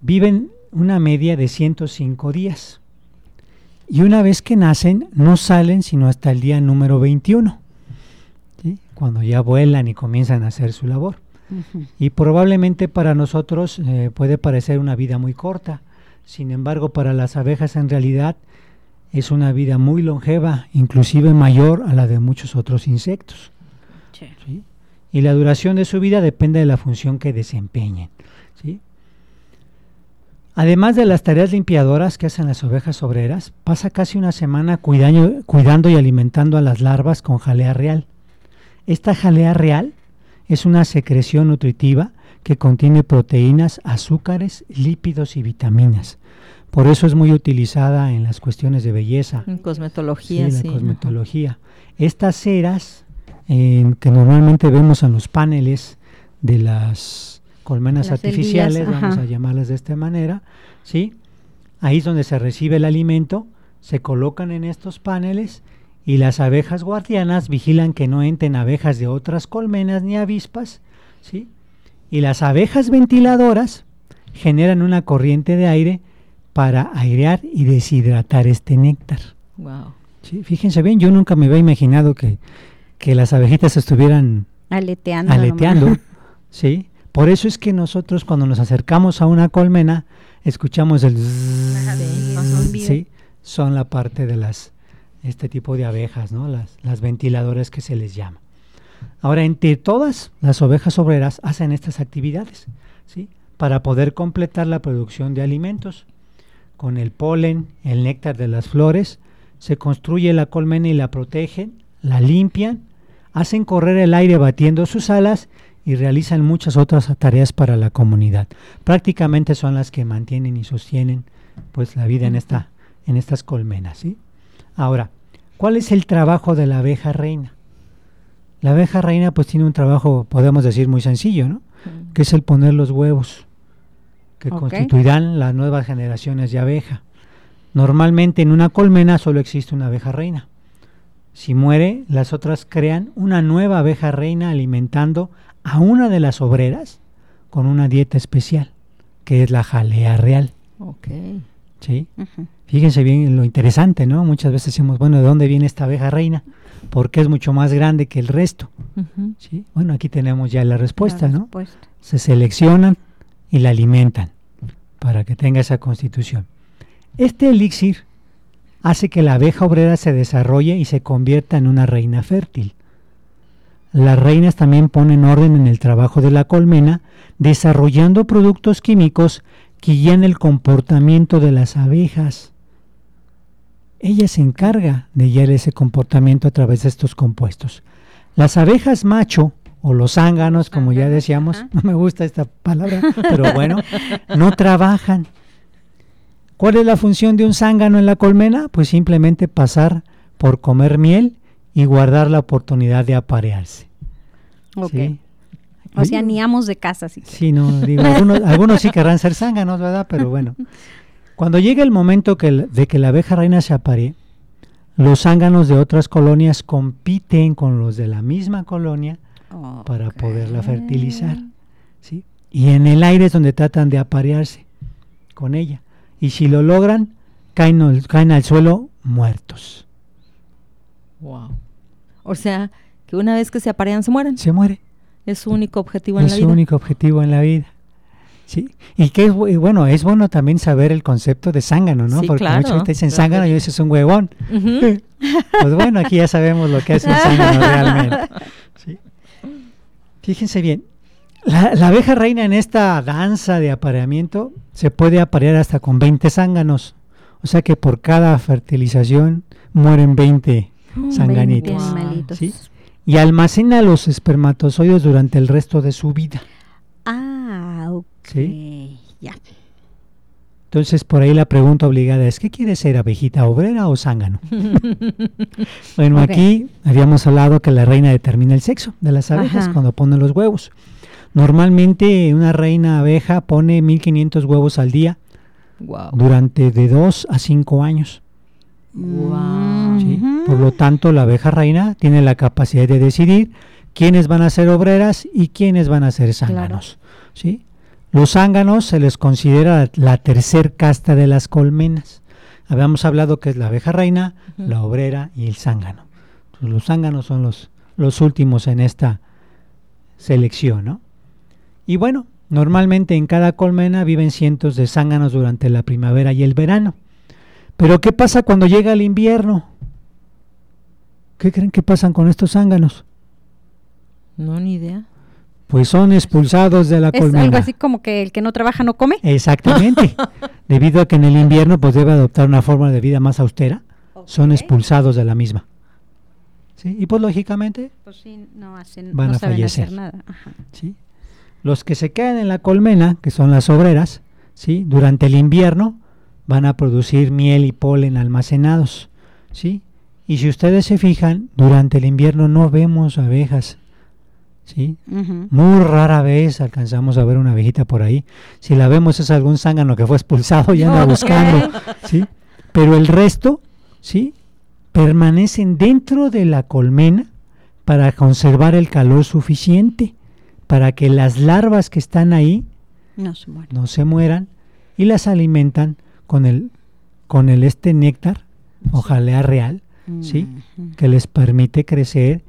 Speaker 2: viven una media de 105 días y una vez que nacen no salen sino hasta el día número 21, cuando ya vuelan y comienzan a hacer su labor. Y probablemente para nosotros eh, puede parecer una vida muy corta, sin embargo para las abejas en realidad es una vida muy longeva, inclusive mayor a la de muchos otros insectos y la duración de su vida depende de la función que desempeñen. ¿sí? Además de las tareas limpiadoras que hacen las ovejas obreras, pasa casi una semana cuidando, cuidando y alimentando a las larvas con jalea real. Esta jalea real es una secreción nutritiva que contiene proteínas, azúcares, lípidos y vitaminas. Por eso es muy utilizada en las cuestiones de belleza.
Speaker 4: En cosmetología,
Speaker 2: sí. En cosmetología. Estas ceras que normalmente vemos en los paneles de las colmenas artificiales, vamos a llamarlas de esta manera, ¿sí? Ahí es donde se recibe el alimento se colocan en estos paneles y las abejas guardianas vigilan que no entren abejas de otras colmenas ni avispas, ¿sí? Y las abejas ventiladoras generan una corriente de aire para airear y deshidratar este néctar.
Speaker 4: Wow.
Speaker 2: Sí, fíjense bien, yo nunca me había imaginado que, que las abejitas estuvieran
Speaker 3: Aleteando.
Speaker 2: aleteando.
Speaker 3: nomás.
Speaker 2: ¿sí? Por eso es que nosotros cuando nos acercamos a una colmena escuchamos el.
Speaker 3: ¿sí? son
Speaker 2: la parte de las este tipo de abejas, ¿no? Las, las ventiladoras que se les llama. Ahora, entre todas las ovejas obreras hacen estas actividades, ¿sí? Para poder completar la producción de alimentos. Con el polen, el néctar de las flores, se construye la colmena y la protegen, la limpian, hacen correr el aire batiendo sus alas y realizan muchas otras tareas para la comunidad. Prácticamente son las que mantienen y sostienen pues la vida en esta en estas colmenas, ¿sí? Ahora, ¿cuál es el trabajo de la abeja reina? La abeja reina pues tiene un trabajo, podemos decir, muy sencillo, ¿no? Que es el poner los huevos, que constituirán las nuevas generaciones de abeja. Normalmente en una colmena solo existe una abeja reina. Si muere, las otras crean una nueva abeja reina alimentando a una de las obreras con una dieta especial, que es la jalea real.
Speaker 4: Ok.
Speaker 2: ¿sí? Fíjense bien lo interesante, ¿no? Muchas veces decimos, bueno, ¿de dónde viene esta abeja reina? Porque es mucho más grande que el resto. ¿sí? Bueno, aquí tenemos ya la respuesta,
Speaker 3: La
Speaker 2: ¿no?
Speaker 3: respuesta.
Speaker 2: Se seleccionan y la alimentan para que tenga esa constitución. Este elixir hace que la abeja obrera se desarrolle y se convierta en una reina fértil. Las reinas también ponen orden en el trabajo de la colmena, desarrollando productos químicos que guían el comportamiento de las abejas. Ella se encarga de guiar ese comportamiento a través de estos compuestos. Las abejas macho o los zánganos, como ya decíamos, no me gusta esta palabra, pero bueno, no trabajan. ¿Cuál es la función de un zángano en la colmena? Pues simplemente pasar por comer miel y guardar la oportunidad de aparearse.
Speaker 3: Ok.
Speaker 2: ¿sí?
Speaker 3: O sea, ni amos de casa, sí.
Speaker 2: Sí, no, digo, algunos, algunos sí querrán ser zánganos, ¿verdad? Pero bueno. Cuando llega el momento que el- de que la abeja reina se aparee, los zánganos de otras colonias compiten con los de la misma colonia para poderla fertilizar. ¿sí? Y en el aire es donde tratan de aparearse con ella. Y si lo logran, caen, al- caen al suelo muertos.
Speaker 4: Wow. O sea, que una vez que se aparean se mueren.
Speaker 2: Se muere.
Speaker 4: Es su único objetivo en
Speaker 2: es
Speaker 4: la
Speaker 2: su
Speaker 4: vida.
Speaker 2: único objetivo en la vida. Sí. Y que es y bueno, es bueno también saber el concepto de zángano, ¿no?
Speaker 4: Sí,
Speaker 2: Porque
Speaker 4: claro.
Speaker 2: muchos ahorita dicen
Speaker 4: Claro.
Speaker 2: zángano y ese es un huevón. Pues bueno, aquí ya sabemos lo que es un zángano realmente. Sí. Fíjense bien, la, la abeja reina en esta danza de apareamiento se puede aparear hasta con 20 zánganos. O sea que por cada fertilización mueren 20 zanganitos.
Speaker 3: 20
Speaker 4: Wow.
Speaker 3: animalitos.
Speaker 2: Sí. Y almacena los espermatozoides durante el resto de su vida.
Speaker 3: Ah, ok.
Speaker 2: Sí.
Speaker 3: Ya.
Speaker 2: Entonces por ahí la pregunta obligada es, ¿qué quiere ser, abejita obrera o zángano? bueno, aquí habíamos hablado que la reina determina el sexo de las abejas
Speaker 3: Ajá.
Speaker 2: cuando ponen los huevos. Normalmente una reina abeja pone 1500 huevos al día
Speaker 4: Wow.
Speaker 2: durante de 2 a 5 años.
Speaker 4: Wow.
Speaker 2: ¿sí?
Speaker 3: Ujú.
Speaker 2: Por lo tanto, la abeja reina tiene la capacidad de decidir quiénes van a ser obreras y quiénes van a ser zánganos. ¿sí? Los zánganos se les considera la tercer casta de las colmenas. Habíamos hablado que es la abeja reina, la obrera y el zángano. Entonces, los zánganos son los, los últimos en esta selección. ¿no? Y bueno, normalmente en cada colmena viven cientos de zánganos durante la primavera y el verano. Pero ¿qué pasa cuando llega el invierno? ¿Qué creen que pasan con estos zánganos?
Speaker 4: No, ni idea.
Speaker 2: Pues son expulsados de la
Speaker 3: Es
Speaker 2: colmena.
Speaker 3: algo así como que el que no trabaja no come.
Speaker 2: Exactamente. Debido a que en el invierno pues debe adoptar una forma de vida más austera, son expulsados de la misma. ¿Sí? Y pues lógicamente,
Speaker 3: Pues sí, no hacen,
Speaker 2: Van
Speaker 3: no
Speaker 2: a
Speaker 3: saben
Speaker 2: fallecer.
Speaker 3: hacer nada. Ajá.
Speaker 2: ¿sí? Los que se quedan en la colmena, que son las obreras, ¿sí? durante el invierno van a producir miel y polen almacenados. ¿sí? Y si ustedes se fijan, durante el invierno no vemos abejas. ¿sí? Muy rara vez alcanzamos a ver una abejita por ahí. Si la vemos es algún zángano que fue expulsado y anda buscando. ¿sí? Pero el resto ¿sí? permanecen dentro de la colmena para conservar el calor suficiente para que las larvas que están ahí
Speaker 3: No se muere.
Speaker 2: no se mueran y las alimentan con el con el este néctar o jalea real, ¿sí?
Speaker 3: Ujú.
Speaker 2: que les permite crecer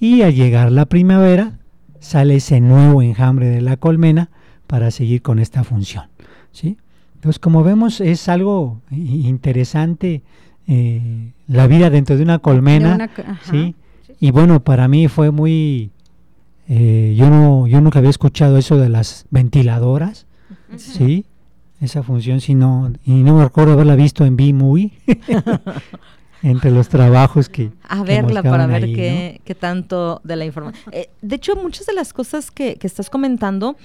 Speaker 2: y al llegar la primavera sale ese nuevo enjambre de la colmena para seguir con esta función, ¿sí? Entonces, como vemos, es algo interesante eh, la vida dentro de una colmena,
Speaker 3: De una.
Speaker 2: ¿sí? Y bueno, para mí fue muy... eh, yo, no, yo nunca había escuchado eso de las ventiladoras, ¿sí? Esa función, si no, y no me recuerdo haberla visto en B-Movie, entre los trabajos que...
Speaker 4: a
Speaker 2: que
Speaker 4: verla para ver
Speaker 2: ahí,
Speaker 4: qué, qué tanto de la información. Eh, de hecho, muchas de las cosas que, que estás comentando,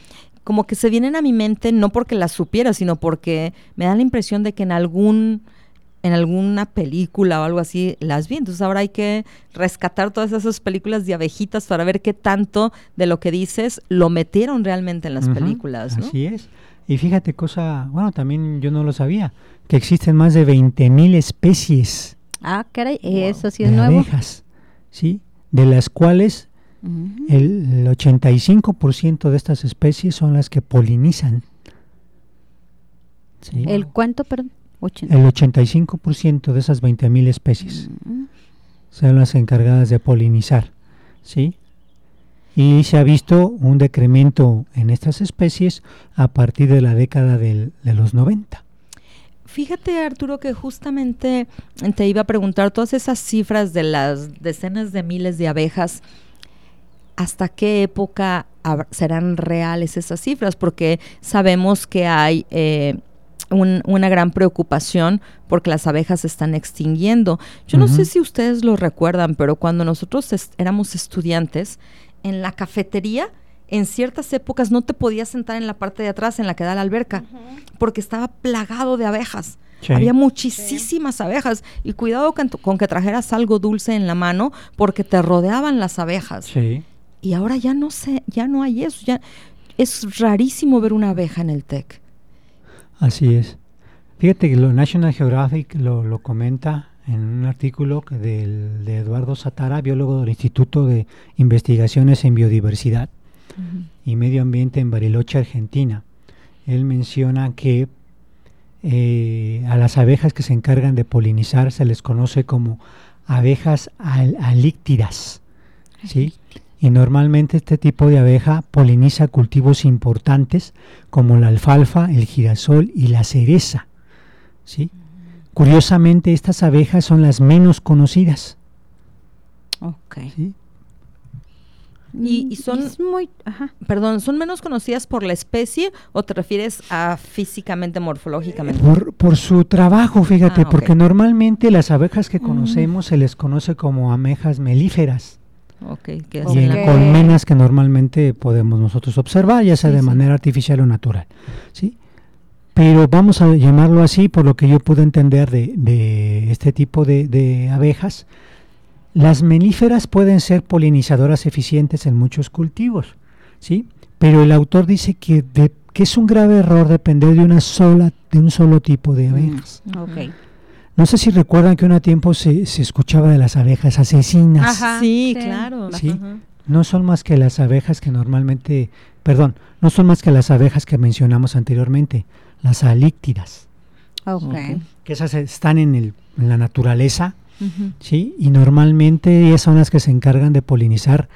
Speaker 4: como que se vienen a mi mente no porque las supiera, sino porque me da la impresión de que en algún en alguna película o algo así las vi. Entonces ahora hay que rescatar todas esas películas de abejitas para ver qué tanto de lo que dices lo metieron realmente en las películas, ¿no?
Speaker 2: Así es. Y fíjate cosa, bueno, también yo no lo sabía, que existen más de 20.000 especies
Speaker 3: Ah, caray, eso sí es
Speaker 2: de
Speaker 3: nuevo.
Speaker 2: abejas, ¿sí? De las cuales
Speaker 3: Ujú.
Speaker 2: el, el 85% de estas especies son las que polinizan. ¿sí?
Speaker 3: ¿El cuánto, perdón? 80.
Speaker 2: El 85% de esas 20.000 especies
Speaker 3: Mm.
Speaker 2: son las encargadas de polinizar, ¿sí? Y se ha visto un decremento en estas especies a partir de la década del- de los 90.
Speaker 4: Fíjate, Arturo, que justamente te iba a preguntar todas esas cifras de las decenas de miles de abejas, ¿hasta qué época serán reales esas cifras? Porque sabemos que hay eh, un- una gran preocupación porque las abejas se están extinguiendo. Yo no sé si ustedes lo recuerdan, pero cuando nosotros éramos estudiantes, en la cafetería, en ciertas épocas no te podías sentar en la parte de atrás en la que da la alberca, porque estaba plagado de abejas.
Speaker 2: Sí.
Speaker 4: Había muchísimas abejas y cuidado con, que trajeras algo dulce en la mano porque te rodeaban las abejas.
Speaker 2: Sí.
Speaker 4: Y ahora ya no sé, ya no hay eso, ya es rarísimo ver una abeja en el TEC.
Speaker 2: Así es. Fíjate que lo National Geographic lo, lo comenta en un artículo que del, de Eduardo Satara, biólogo del Instituto de Investigaciones en Biodiversidad y Medio Ambiente en Bariloche, Argentina. Él menciona que eh, a las abejas que se encargan de polinizar se les conoce como abejas al- alíctidas. ¿sí? Y normalmente este tipo de abeja poliniza cultivos importantes como la alfalfa, el girasol y la cereza. ¿sí? Curiosamente, estas abejas son las menos conocidas.
Speaker 3: Ok.
Speaker 2: ¿sí?
Speaker 4: Y- y son-
Speaker 3: Es muy... Ajá.
Speaker 4: Perdón, ¿son menos conocidas por la especie o te refieres a físicamente, morfológicamente?
Speaker 2: Por, por su trabajo, fíjate,
Speaker 4: Ah,
Speaker 2: porque normalmente las abejas que conocemos se les conoce como abejas melíferas
Speaker 4: Ok, que
Speaker 2: y en
Speaker 3: Ok.
Speaker 2: colmenas que normalmente podemos nosotros observar, ya sea
Speaker 4: Sí,
Speaker 2: de
Speaker 4: sí.
Speaker 2: manera artificial o natural. ¿sí? Pero vamos a llamarlo así por lo que yo pude entender de, de este tipo de, de abejas. Las melíferas pueden ser polinizadoras eficientes en muchos cultivos, ¿sí? Pero el autor dice que, de- que es un grave error depender de una sola, de un solo tipo de abejas.
Speaker 3: Ok.
Speaker 2: No sé si recuerdan que un tiempo se, se escuchaba de las abejas asesinas.
Speaker 3: Ajá.
Speaker 4: Sí,
Speaker 3: sí.
Speaker 4: claro.
Speaker 2: Sí.
Speaker 4: Ajá.
Speaker 2: No son más que las abejas que normalmente, perdón, no son más que las abejas que mencionamos anteriormente, las alíctidas,
Speaker 3: Ok.
Speaker 4: Ok.
Speaker 2: que esas están en, el, en la naturaleza. ¿sí? Y normalmente ellas son las que se encargan de polinizar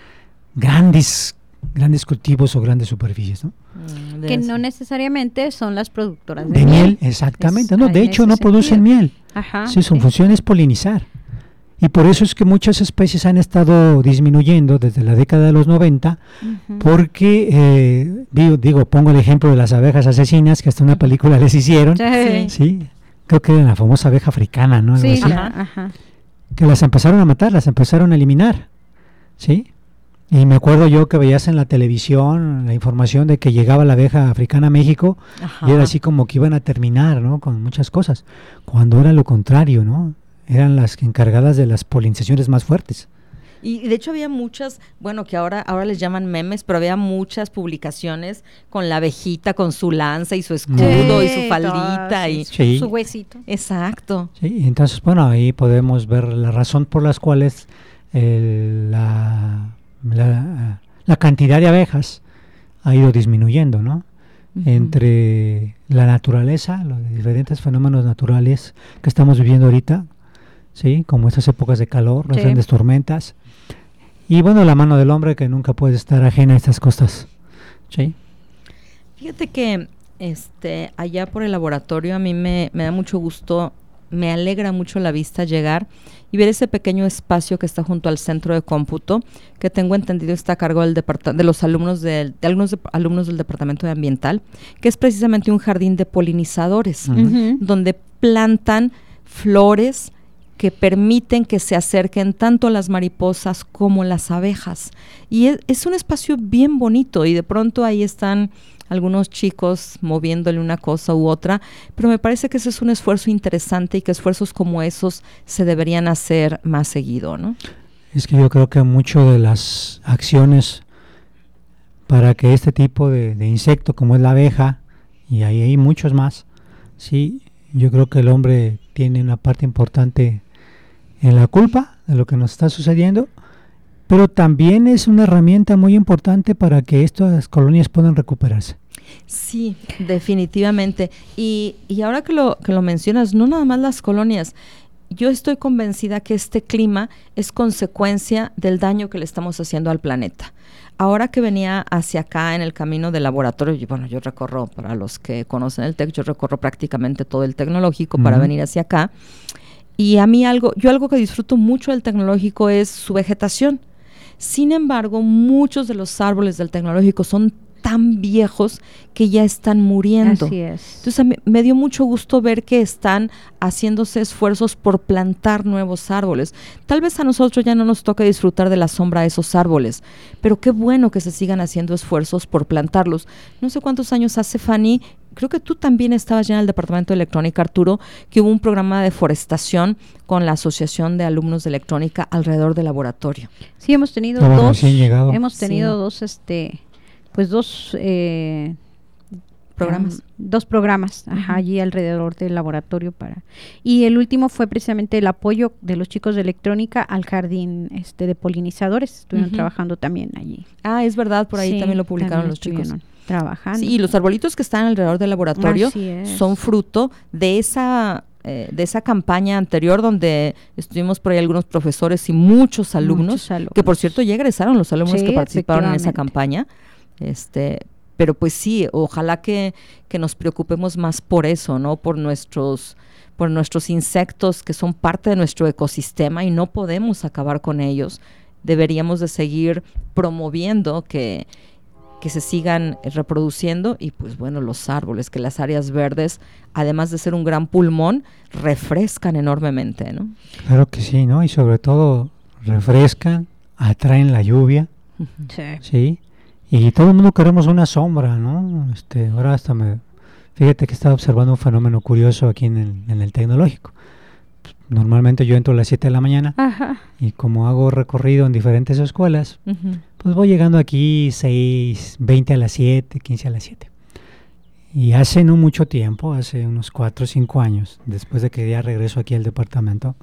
Speaker 2: grandes, grandes cultivos o grandes superficies, ¿no?
Speaker 4: Mm, de
Speaker 3: Que no necesariamente son las productoras de,
Speaker 2: De miel, exactamente.
Speaker 3: Es-
Speaker 2: no, de hecho no producen
Speaker 3: sentido.
Speaker 2: miel.
Speaker 3: Ajá.
Speaker 2: Sí, su
Speaker 3: sí.
Speaker 2: función es polinizar. Y por eso es que muchas especies han estado disminuyendo desde la década de los 90,
Speaker 3: Ujú.
Speaker 2: porque, eh, digo, digo, pongo el ejemplo de las abejas asesinas, que hasta una película les hicieron,
Speaker 3: Sí.
Speaker 2: ¿sí? Creo que era la famosa abeja africana, ¿no? Algo
Speaker 3: Sí,
Speaker 2: así.
Speaker 3: ajá.
Speaker 2: Que las empezaron a matar, las empezaron a eliminar, ¿sí? Y me acuerdo yo que veías en la televisión la información de que llegaba la abeja africana a México y era así como que iban a terminar, ¿no? Con muchas cosas, cuando era lo contrario, ¿no? Eran las encargadas de las polinizaciones más fuertes.
Speaker 4: Y de hecho había muchas, bueno, que ahora, ahora les llaman memes, pero había muchas publicaciones con la abejita, con su lanza y su escudo y su faldita y...
Speaker 2: Sí.
Speaker 3: Su huesito.
Speaker 4: Exacto.
Speaker 2: Sí, entonces, bueno, ahí podemos ver la razón por las cuales eh, la, la, la cantidad de abejas ha ido disminuyendo, ¿no? Entre la naturaleza, los diferentes fenómenos naturales que estamos viviendo ahorita, ¿sí? Como estas épocas de calor, las
Speaker 3: Sí.
Speaker 2: grandes tormentas, y bueno, la mano del hombre que nunca puede estar ajena a estas cosas, ¿sí?
Speaker 4: Fíjate que este allá por el laboratorio a mí me, me da mucho gusto, me alegra mucho la vista llegar y ver ese pequeño espacio que está junto al centro de cómputo, que tengo entendido está a cargo del de los alumnos del, de algunos de- alumnos del departamento de ambiental, que es precisamente un jardín de polinizadores, donde plantan flores que permiten que se acerquen tanto las mariposas como las abejas. Y es, es un espacio bien bonito y de pronto ahí están algunos chicos moviéndole una cosa u otra, pero me parece que ese es un esfuerzo interesante y que esfuerzos como esos se deberían hacer más seguido, ¿no?
Speaker 2: Es que yo creo que mucho de las acciones para que este tipo de, insecto como es la abeja, y ahí hay muchos más, sí, yo creo que el hombre tiene una parte importante en la culpa de lo que nos está sucediendo, pero también es una herramienta muy importante para que estas colonias puedan recuperarse.
Speaker 4: Sí, definitivamente. Y, y ahora que lo, que lo mencionas, no nada más las colonias. Yo estoy convencida que este clima es consecuencia del daño que le estamos haciendo al planeta. Ahora que venía hacia acá en el camino del laboratorio, y bueno, yo recorro, para los que conocen el TEC, yo recorro prácticamente todo el tecnológico para venir hacia acá. Y a mí algo, yo algo que disfruto mucho del tecnológico es su vegetación. Sin embargo, muchos de los árboles del tecnológico son tan viejos que ya están muriendo.
Speaker 3: Así es.
Speaker 4: Entonces mí me dio mucho gusto ver que están haciéndose esfuerzos por plantar nuevos árboles. Tal vez a nosotros ya no nos toca disfrutar de la sombra de esos árboles, pero qué bueno que se sigan haciendo esfuerzos por plantarlos. No sé cuántos años hace Fanny, creo que tú también estabas ya en el departamento de electrónica, Arturo, que hubo un programa de deforestación con la Asociación de Alumnos de Electrónica alrededor del laboratorio.
Speaker 3: Sí, hemos tenido
Speaker 2: Estaba
Speaker 3: dos. Hemos
Speaker 4: Sí.
Speaker 3: tenido dos, este, pues dos eh,
Speaker 4: Programas.
Speaker 3: am, dos programas ajá, allí alrededor del laboratorio para y el último fue precisamente el apoyo de los chicos de electrónica al jardín este de polinizadores estuvieron trabajando también allí
Speaker 4: Ah, es verdad, por ahí
Speaker 3: Sí,
Speaker 4: también lo publicaron
Speaker 3: también
Speaker 4: los chicos.
Speaker 3: Trabajando
Speaker 4: Sí, y los arbolitos que están alrededor del laboratorio son fruto de esa eh, de esa campaña anterior donde estuvimos por ahí algunos profesores y muchos alumnos,
Speaker 3: Muchos alumnos.
Speaker 4: que por cierto ya egresaron los alumnos
Speaker 3: Sí,
Speaker 4: que participaron en esa campaña. Este, pero pues sí, ojalá que, que nos preocupemos más por eso, ¿no? Por nuestros por nuestros insectos que son parte de nuestro ecosistema y no podemos acabar con ellos. Deberíamos de seguir promoviendo que, que se sigan reproduciendo y pues bueno, los árboles, que las áreas verdes, además de ser un gran pulmón, refrescan enormemente, ¿no?
Speaker 2: Claro que sí, ¿no? Y sobre todo refrescan, atraen la lluvia,
Speaker 3: Sí.
Speaker 2: ¿sí? Y todo el mundo queremos una sombra, ¿no? Este, ahora hasta me... Fíjate que estaba observando un fenómeno curioso aquí en el, en el tecnológico. Normalmente yo entro a las 7 de la mañana
Speaker 3: Ajá.
Speaker 2: y como hago recorrido en diferentes escuelas,
Speaker 4: Ujú.
Speaker 2: pues voy llegando aquí 6, 20 a las 7, 15 a las 7. Y hace no mucho tiempo, hace unos 4 o 5 años, después de que ya regreso aquí al departamento,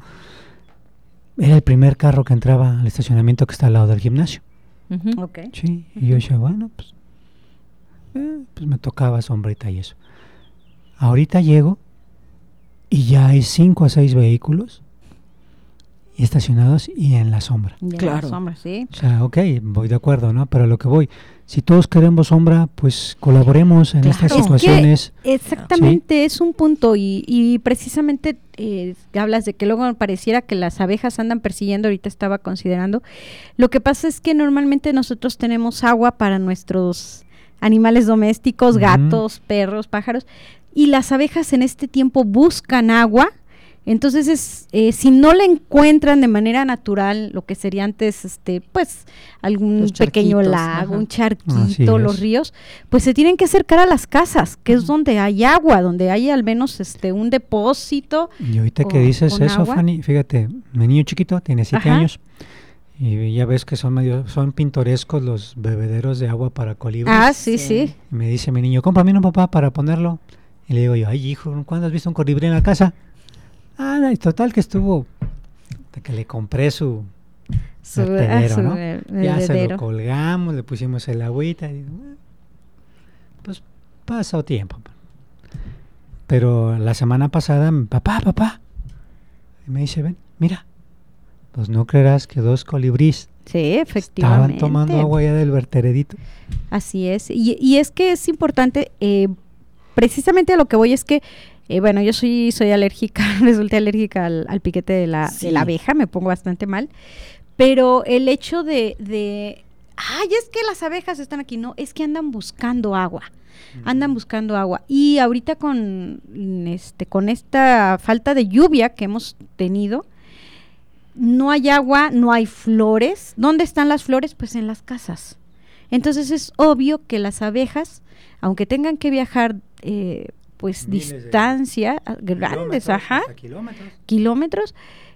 Speaker 2: era el primer carro que entraba al estacionamiento que está al lado del gimnasio.
Speaker 4: Ujú.
Speaker 3: Ok.
Speaker 2: Sí, y yo decía, bueno, pues, eh, pues me tocaba sombrita y eso. Ahorita llego y ya hay 5 a 6 vehículos estacionados y en la sombra.
Speaker 4: Claro.
Speaker 3: sombra, sí.
Speaker 2: O sea, ok, voy de acuerdo, ¿no? Pero a lo que voy, si todos queremos sombra, pues colaboremos en estas
Speaker 3: Claro. Es que-
Speaker 2: situaciones.
Speaker 3: Exactamente, es un punto y, y precisamente eh, hablas de que luego pareciera que las abejas andan persiguiendo, ahorita estaba considerando. Lo que pasa es que normalmente nosotros tenemos agua para nuestros animales domésticos, gatos, perros, pájaros, y las abejas en este tiempo buscan agua. Entonces, es, eh, si no la encuentran de manera natural, lo que sería antes, este, pues, algún pequeño lago,
Speaker 4: ajá.
Speaker 3: un charquito, los ríos, pues se tienen que acercar a las casas, que es donde hay agua, donde hay al menos este un depósito.
Speaker 2: Y ahorita que
Speaker 3: con-
Speaker 2: dices
Speaker 3: con
Speaker 2: eso,
Speaker 3: agua.
Speaker 2: Fanny, fíjate, mi niño chiquito tiene 7
Speaker 3: Ajá.
Speaker 2: años Y ya ves que son medio, son pintorescos los bebederos de agua para colibríes.
Speaker 3: Ah, sí,
Speaker 4: Sí.
Speaker 3: sí.
Speaker 2: Y me dice mi niño, cómprame uno papá para ponerlo. Y le digo yo, ay hijo, ¿cuándo has visto un colibrí en la casa? Ah, y total que estuvo, hasta que le compré su
Speaker 3: Su, ah,
Speaker 2: vertedero,
Speaker 3: su
Speaker 2: ¿no?
Speaker 3: ver-
Speaker 2: Ya se lo colgamos, le pusimos el agüita. Y digo, "Bueno, pues pasó tiempo. Pero la semana pasada, papá, papá, y me dice, ven, mira, pues no creerás que dos
Speaker 3: Sí, efectivamente.
Speaker 2: estaban tomando agua ya del vertederito.
Speaker 3: Así es. Y, y es que es importante, eh, precisamente a lo que voy es que, eh, bueno, yo soy, soy alérgica, resulté alérgica al, al piquete de la, de la abeja, me pongo bastante mal. Pero el hecho de, de, ay, es que las abejas están aquí, no, es que andan buscando agua. Andan buscando agua. Y ahorita con este, con esta falta de lluvia que hemos tenido, no hay agua, no hay flores. ¿Dónde están las flores? Pues en las casas. Entonces es obvio que las abejas, aunque tengan que viajar, eh, pues
Speaker 2: Miles
Speaker 3: distancia ah, grandes,
Speaker 2: Kilómetros,
Speaker 3: ajá,
Speaker 2: kilómetros.
Speaker 3: kilómetros,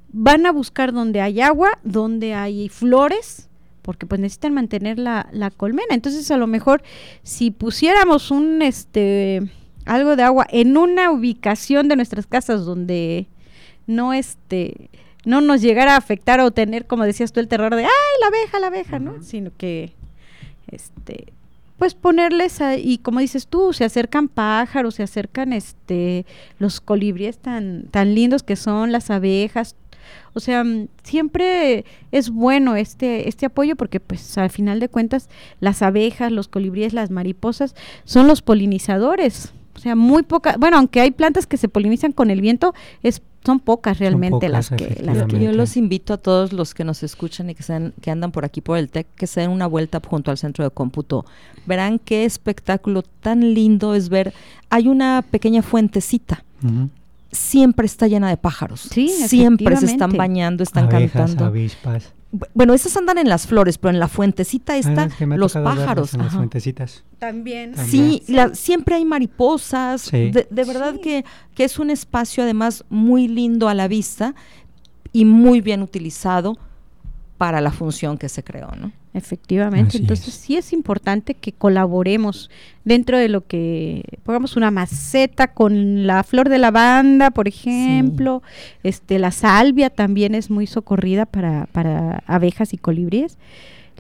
Speaker 3: van a buscar donde hay agua, donde hay flores, porque pues necesitan mantener la, la colmena. Entonces a lo mejor si pusiéramos un este algo de agua en una ubicación de nuestras casas donde no este no nos llegara a afectar o tener, como decías tú, el terror de ay la abeja, la abeja, ¿no? Sino que este pues ponerles y como dices tú, se acercan pájaros, se acercan este los colibríes tan tan lindos que son las abejas. O sea, mm, siempre es bueno este este apoyo porque pues al final de cuentas las abejas, los colibríes, las mariposas son los polinizadores. O sea, muy pocas, bueno, aunque hay plantas que se polinizan con el viento, es son pocas realmente
Speaker 2: pocas,
Speaker 3: las que las
Speaker 4: que yo los invito a todos los que nos escuchan y que, sean, que andan por aquí por el TEC que se den una vuelta junto al centro de cómputo. Verán qué espectáculo tan lindo es ver. Hay una pequeña fuentecita. Siempre está llena de pájaros.
Speaker 3: Sí,
Speaker 4: Siempre se están bañando, están
Speaker 2: Abejas,
Speaker 4: cantando.
Speaker 2: avispas.
Speaker 4: Bu- Bueno, esas andan en las flores, pero en la fuentecita
Speaker 2: Ah,
Speaker 4: están
Speaker 2: es que me ha
Speaker 4: los pájaros.
Speaker 2: En las fuentecitas.
Speaker 3: También.
Speaker 4: Sí, la- siempre hay mariposas.
Speaker 2: Sí.
Speaker 4: De, de verdad
Speaker 3: Sí.
Speaker 4: que, que es un espacio además muy lindo a la vista y muy bien utilizado para la función que se creó, ¿no?
Speaker 3: Efectivamente,
Speaker 2: Así
Speaker 3: entonces
Speaker 2: es.
Speaker 3: sí es importante que colaboremos dentro de lo que pongamos una maceta con la flor de lavanda, por ejemplo, este la salvia también es muy socorrida para, para abejas y colibríes.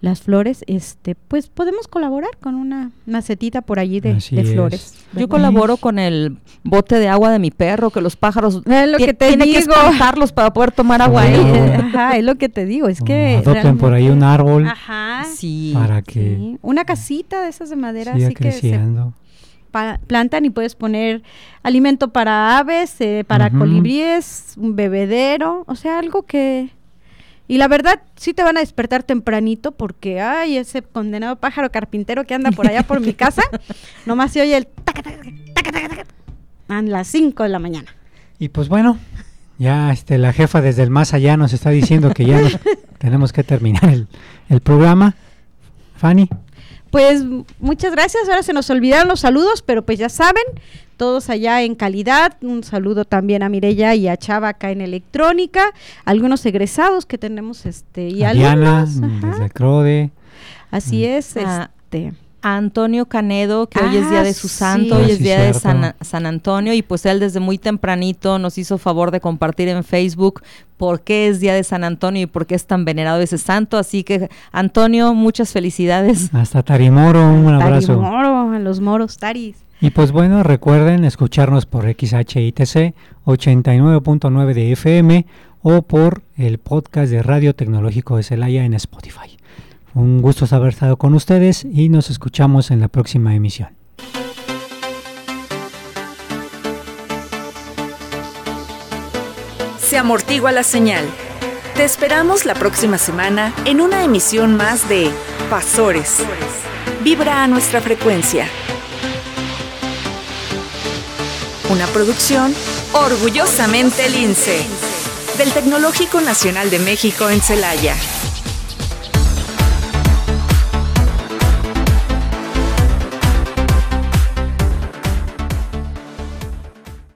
Speaker 3: Las flores, este, pues podemos colaborar con una macetita por allí de, flores.
Speaker 4: Yo colaboro con el bote de agua de mi perro, que los pájaros
Speaker 3: Es lo que te
Speaker 4: tiene que espantarlos para poder tomar agua. Eh,
Speaker 3: Ajá, es lo que te digo, es que
Speaker 2: adopten por ahí un árbol
Speaker 3: Ajá.
Speaker 4: Sí.
Speaker 2: para que
Speaker 3: sí, Una casita de esas de madera
Speaker 2: siga
Speaker 3: así que se plantan y puedes poner alimento para aves, eh, para colibríes, un bebedero, o sea, algo que... Y la verdad, sí te van a despertar tempranito porque, ay, ese condenado pájaro carpintero que anda por allá por mi casa, nomás se oye el... taca, taca, taca, taca, taca, a las 5 de la mañana.
Speaker 2: Y pues bueno, ya este, la jefa desde el más allá nos está diciendo que ya nos- tenemos que terminar el, el programa. Fanny,
Speaker 3: Pues muchas gracias. Ahora se nos olvidaron los saludos, pero pues ya saben, todos allá en calidad. Un saludo también a Mirella y a Chava acá en electrónica, algunos egresados que tenemos este y
Speaker 2: a Diana, desde Crode.
Speaker 3: Así
Speaker 2: Mm.
Speaker 3: es,
Speaker 4: Ah,
Speaker 3: este.
Speaker 4: A Antonio Canedo, que hoy es día
Speaker 3: Ah,
Speaker 4: de su santo, hoy es
Speaker 2: sí,
Speaker 4: día de. San, San Antonio, y pues él desde muy tempranito nos hizo favor de compartir en Facebook por qué es día de San Antonio y por qué es tan venerado ese santo. Así que, Antonio, muchas felicidades.
Speaker 2: Hasta Tarimoro, un abrazo.
Speaker 3: Tarimoro, a los moros, taris.
Speaker 2: Y pues bueno, recuerden escucharnos por XHITC 89.9 de FM o por el podcast de Radio Tecnológico de Celaya en Spotify. Un gusto haber estado con ustedes y nos escuchamos en la próxima emisión.
Speaker 1: Se amortigua la señal. Te esperamos la próxima semana en una emisión más de Pasores. Vibra a nuestra frecuencia. Una producción orgullosamente lince del Tecnológico Nacional de México en Celaya.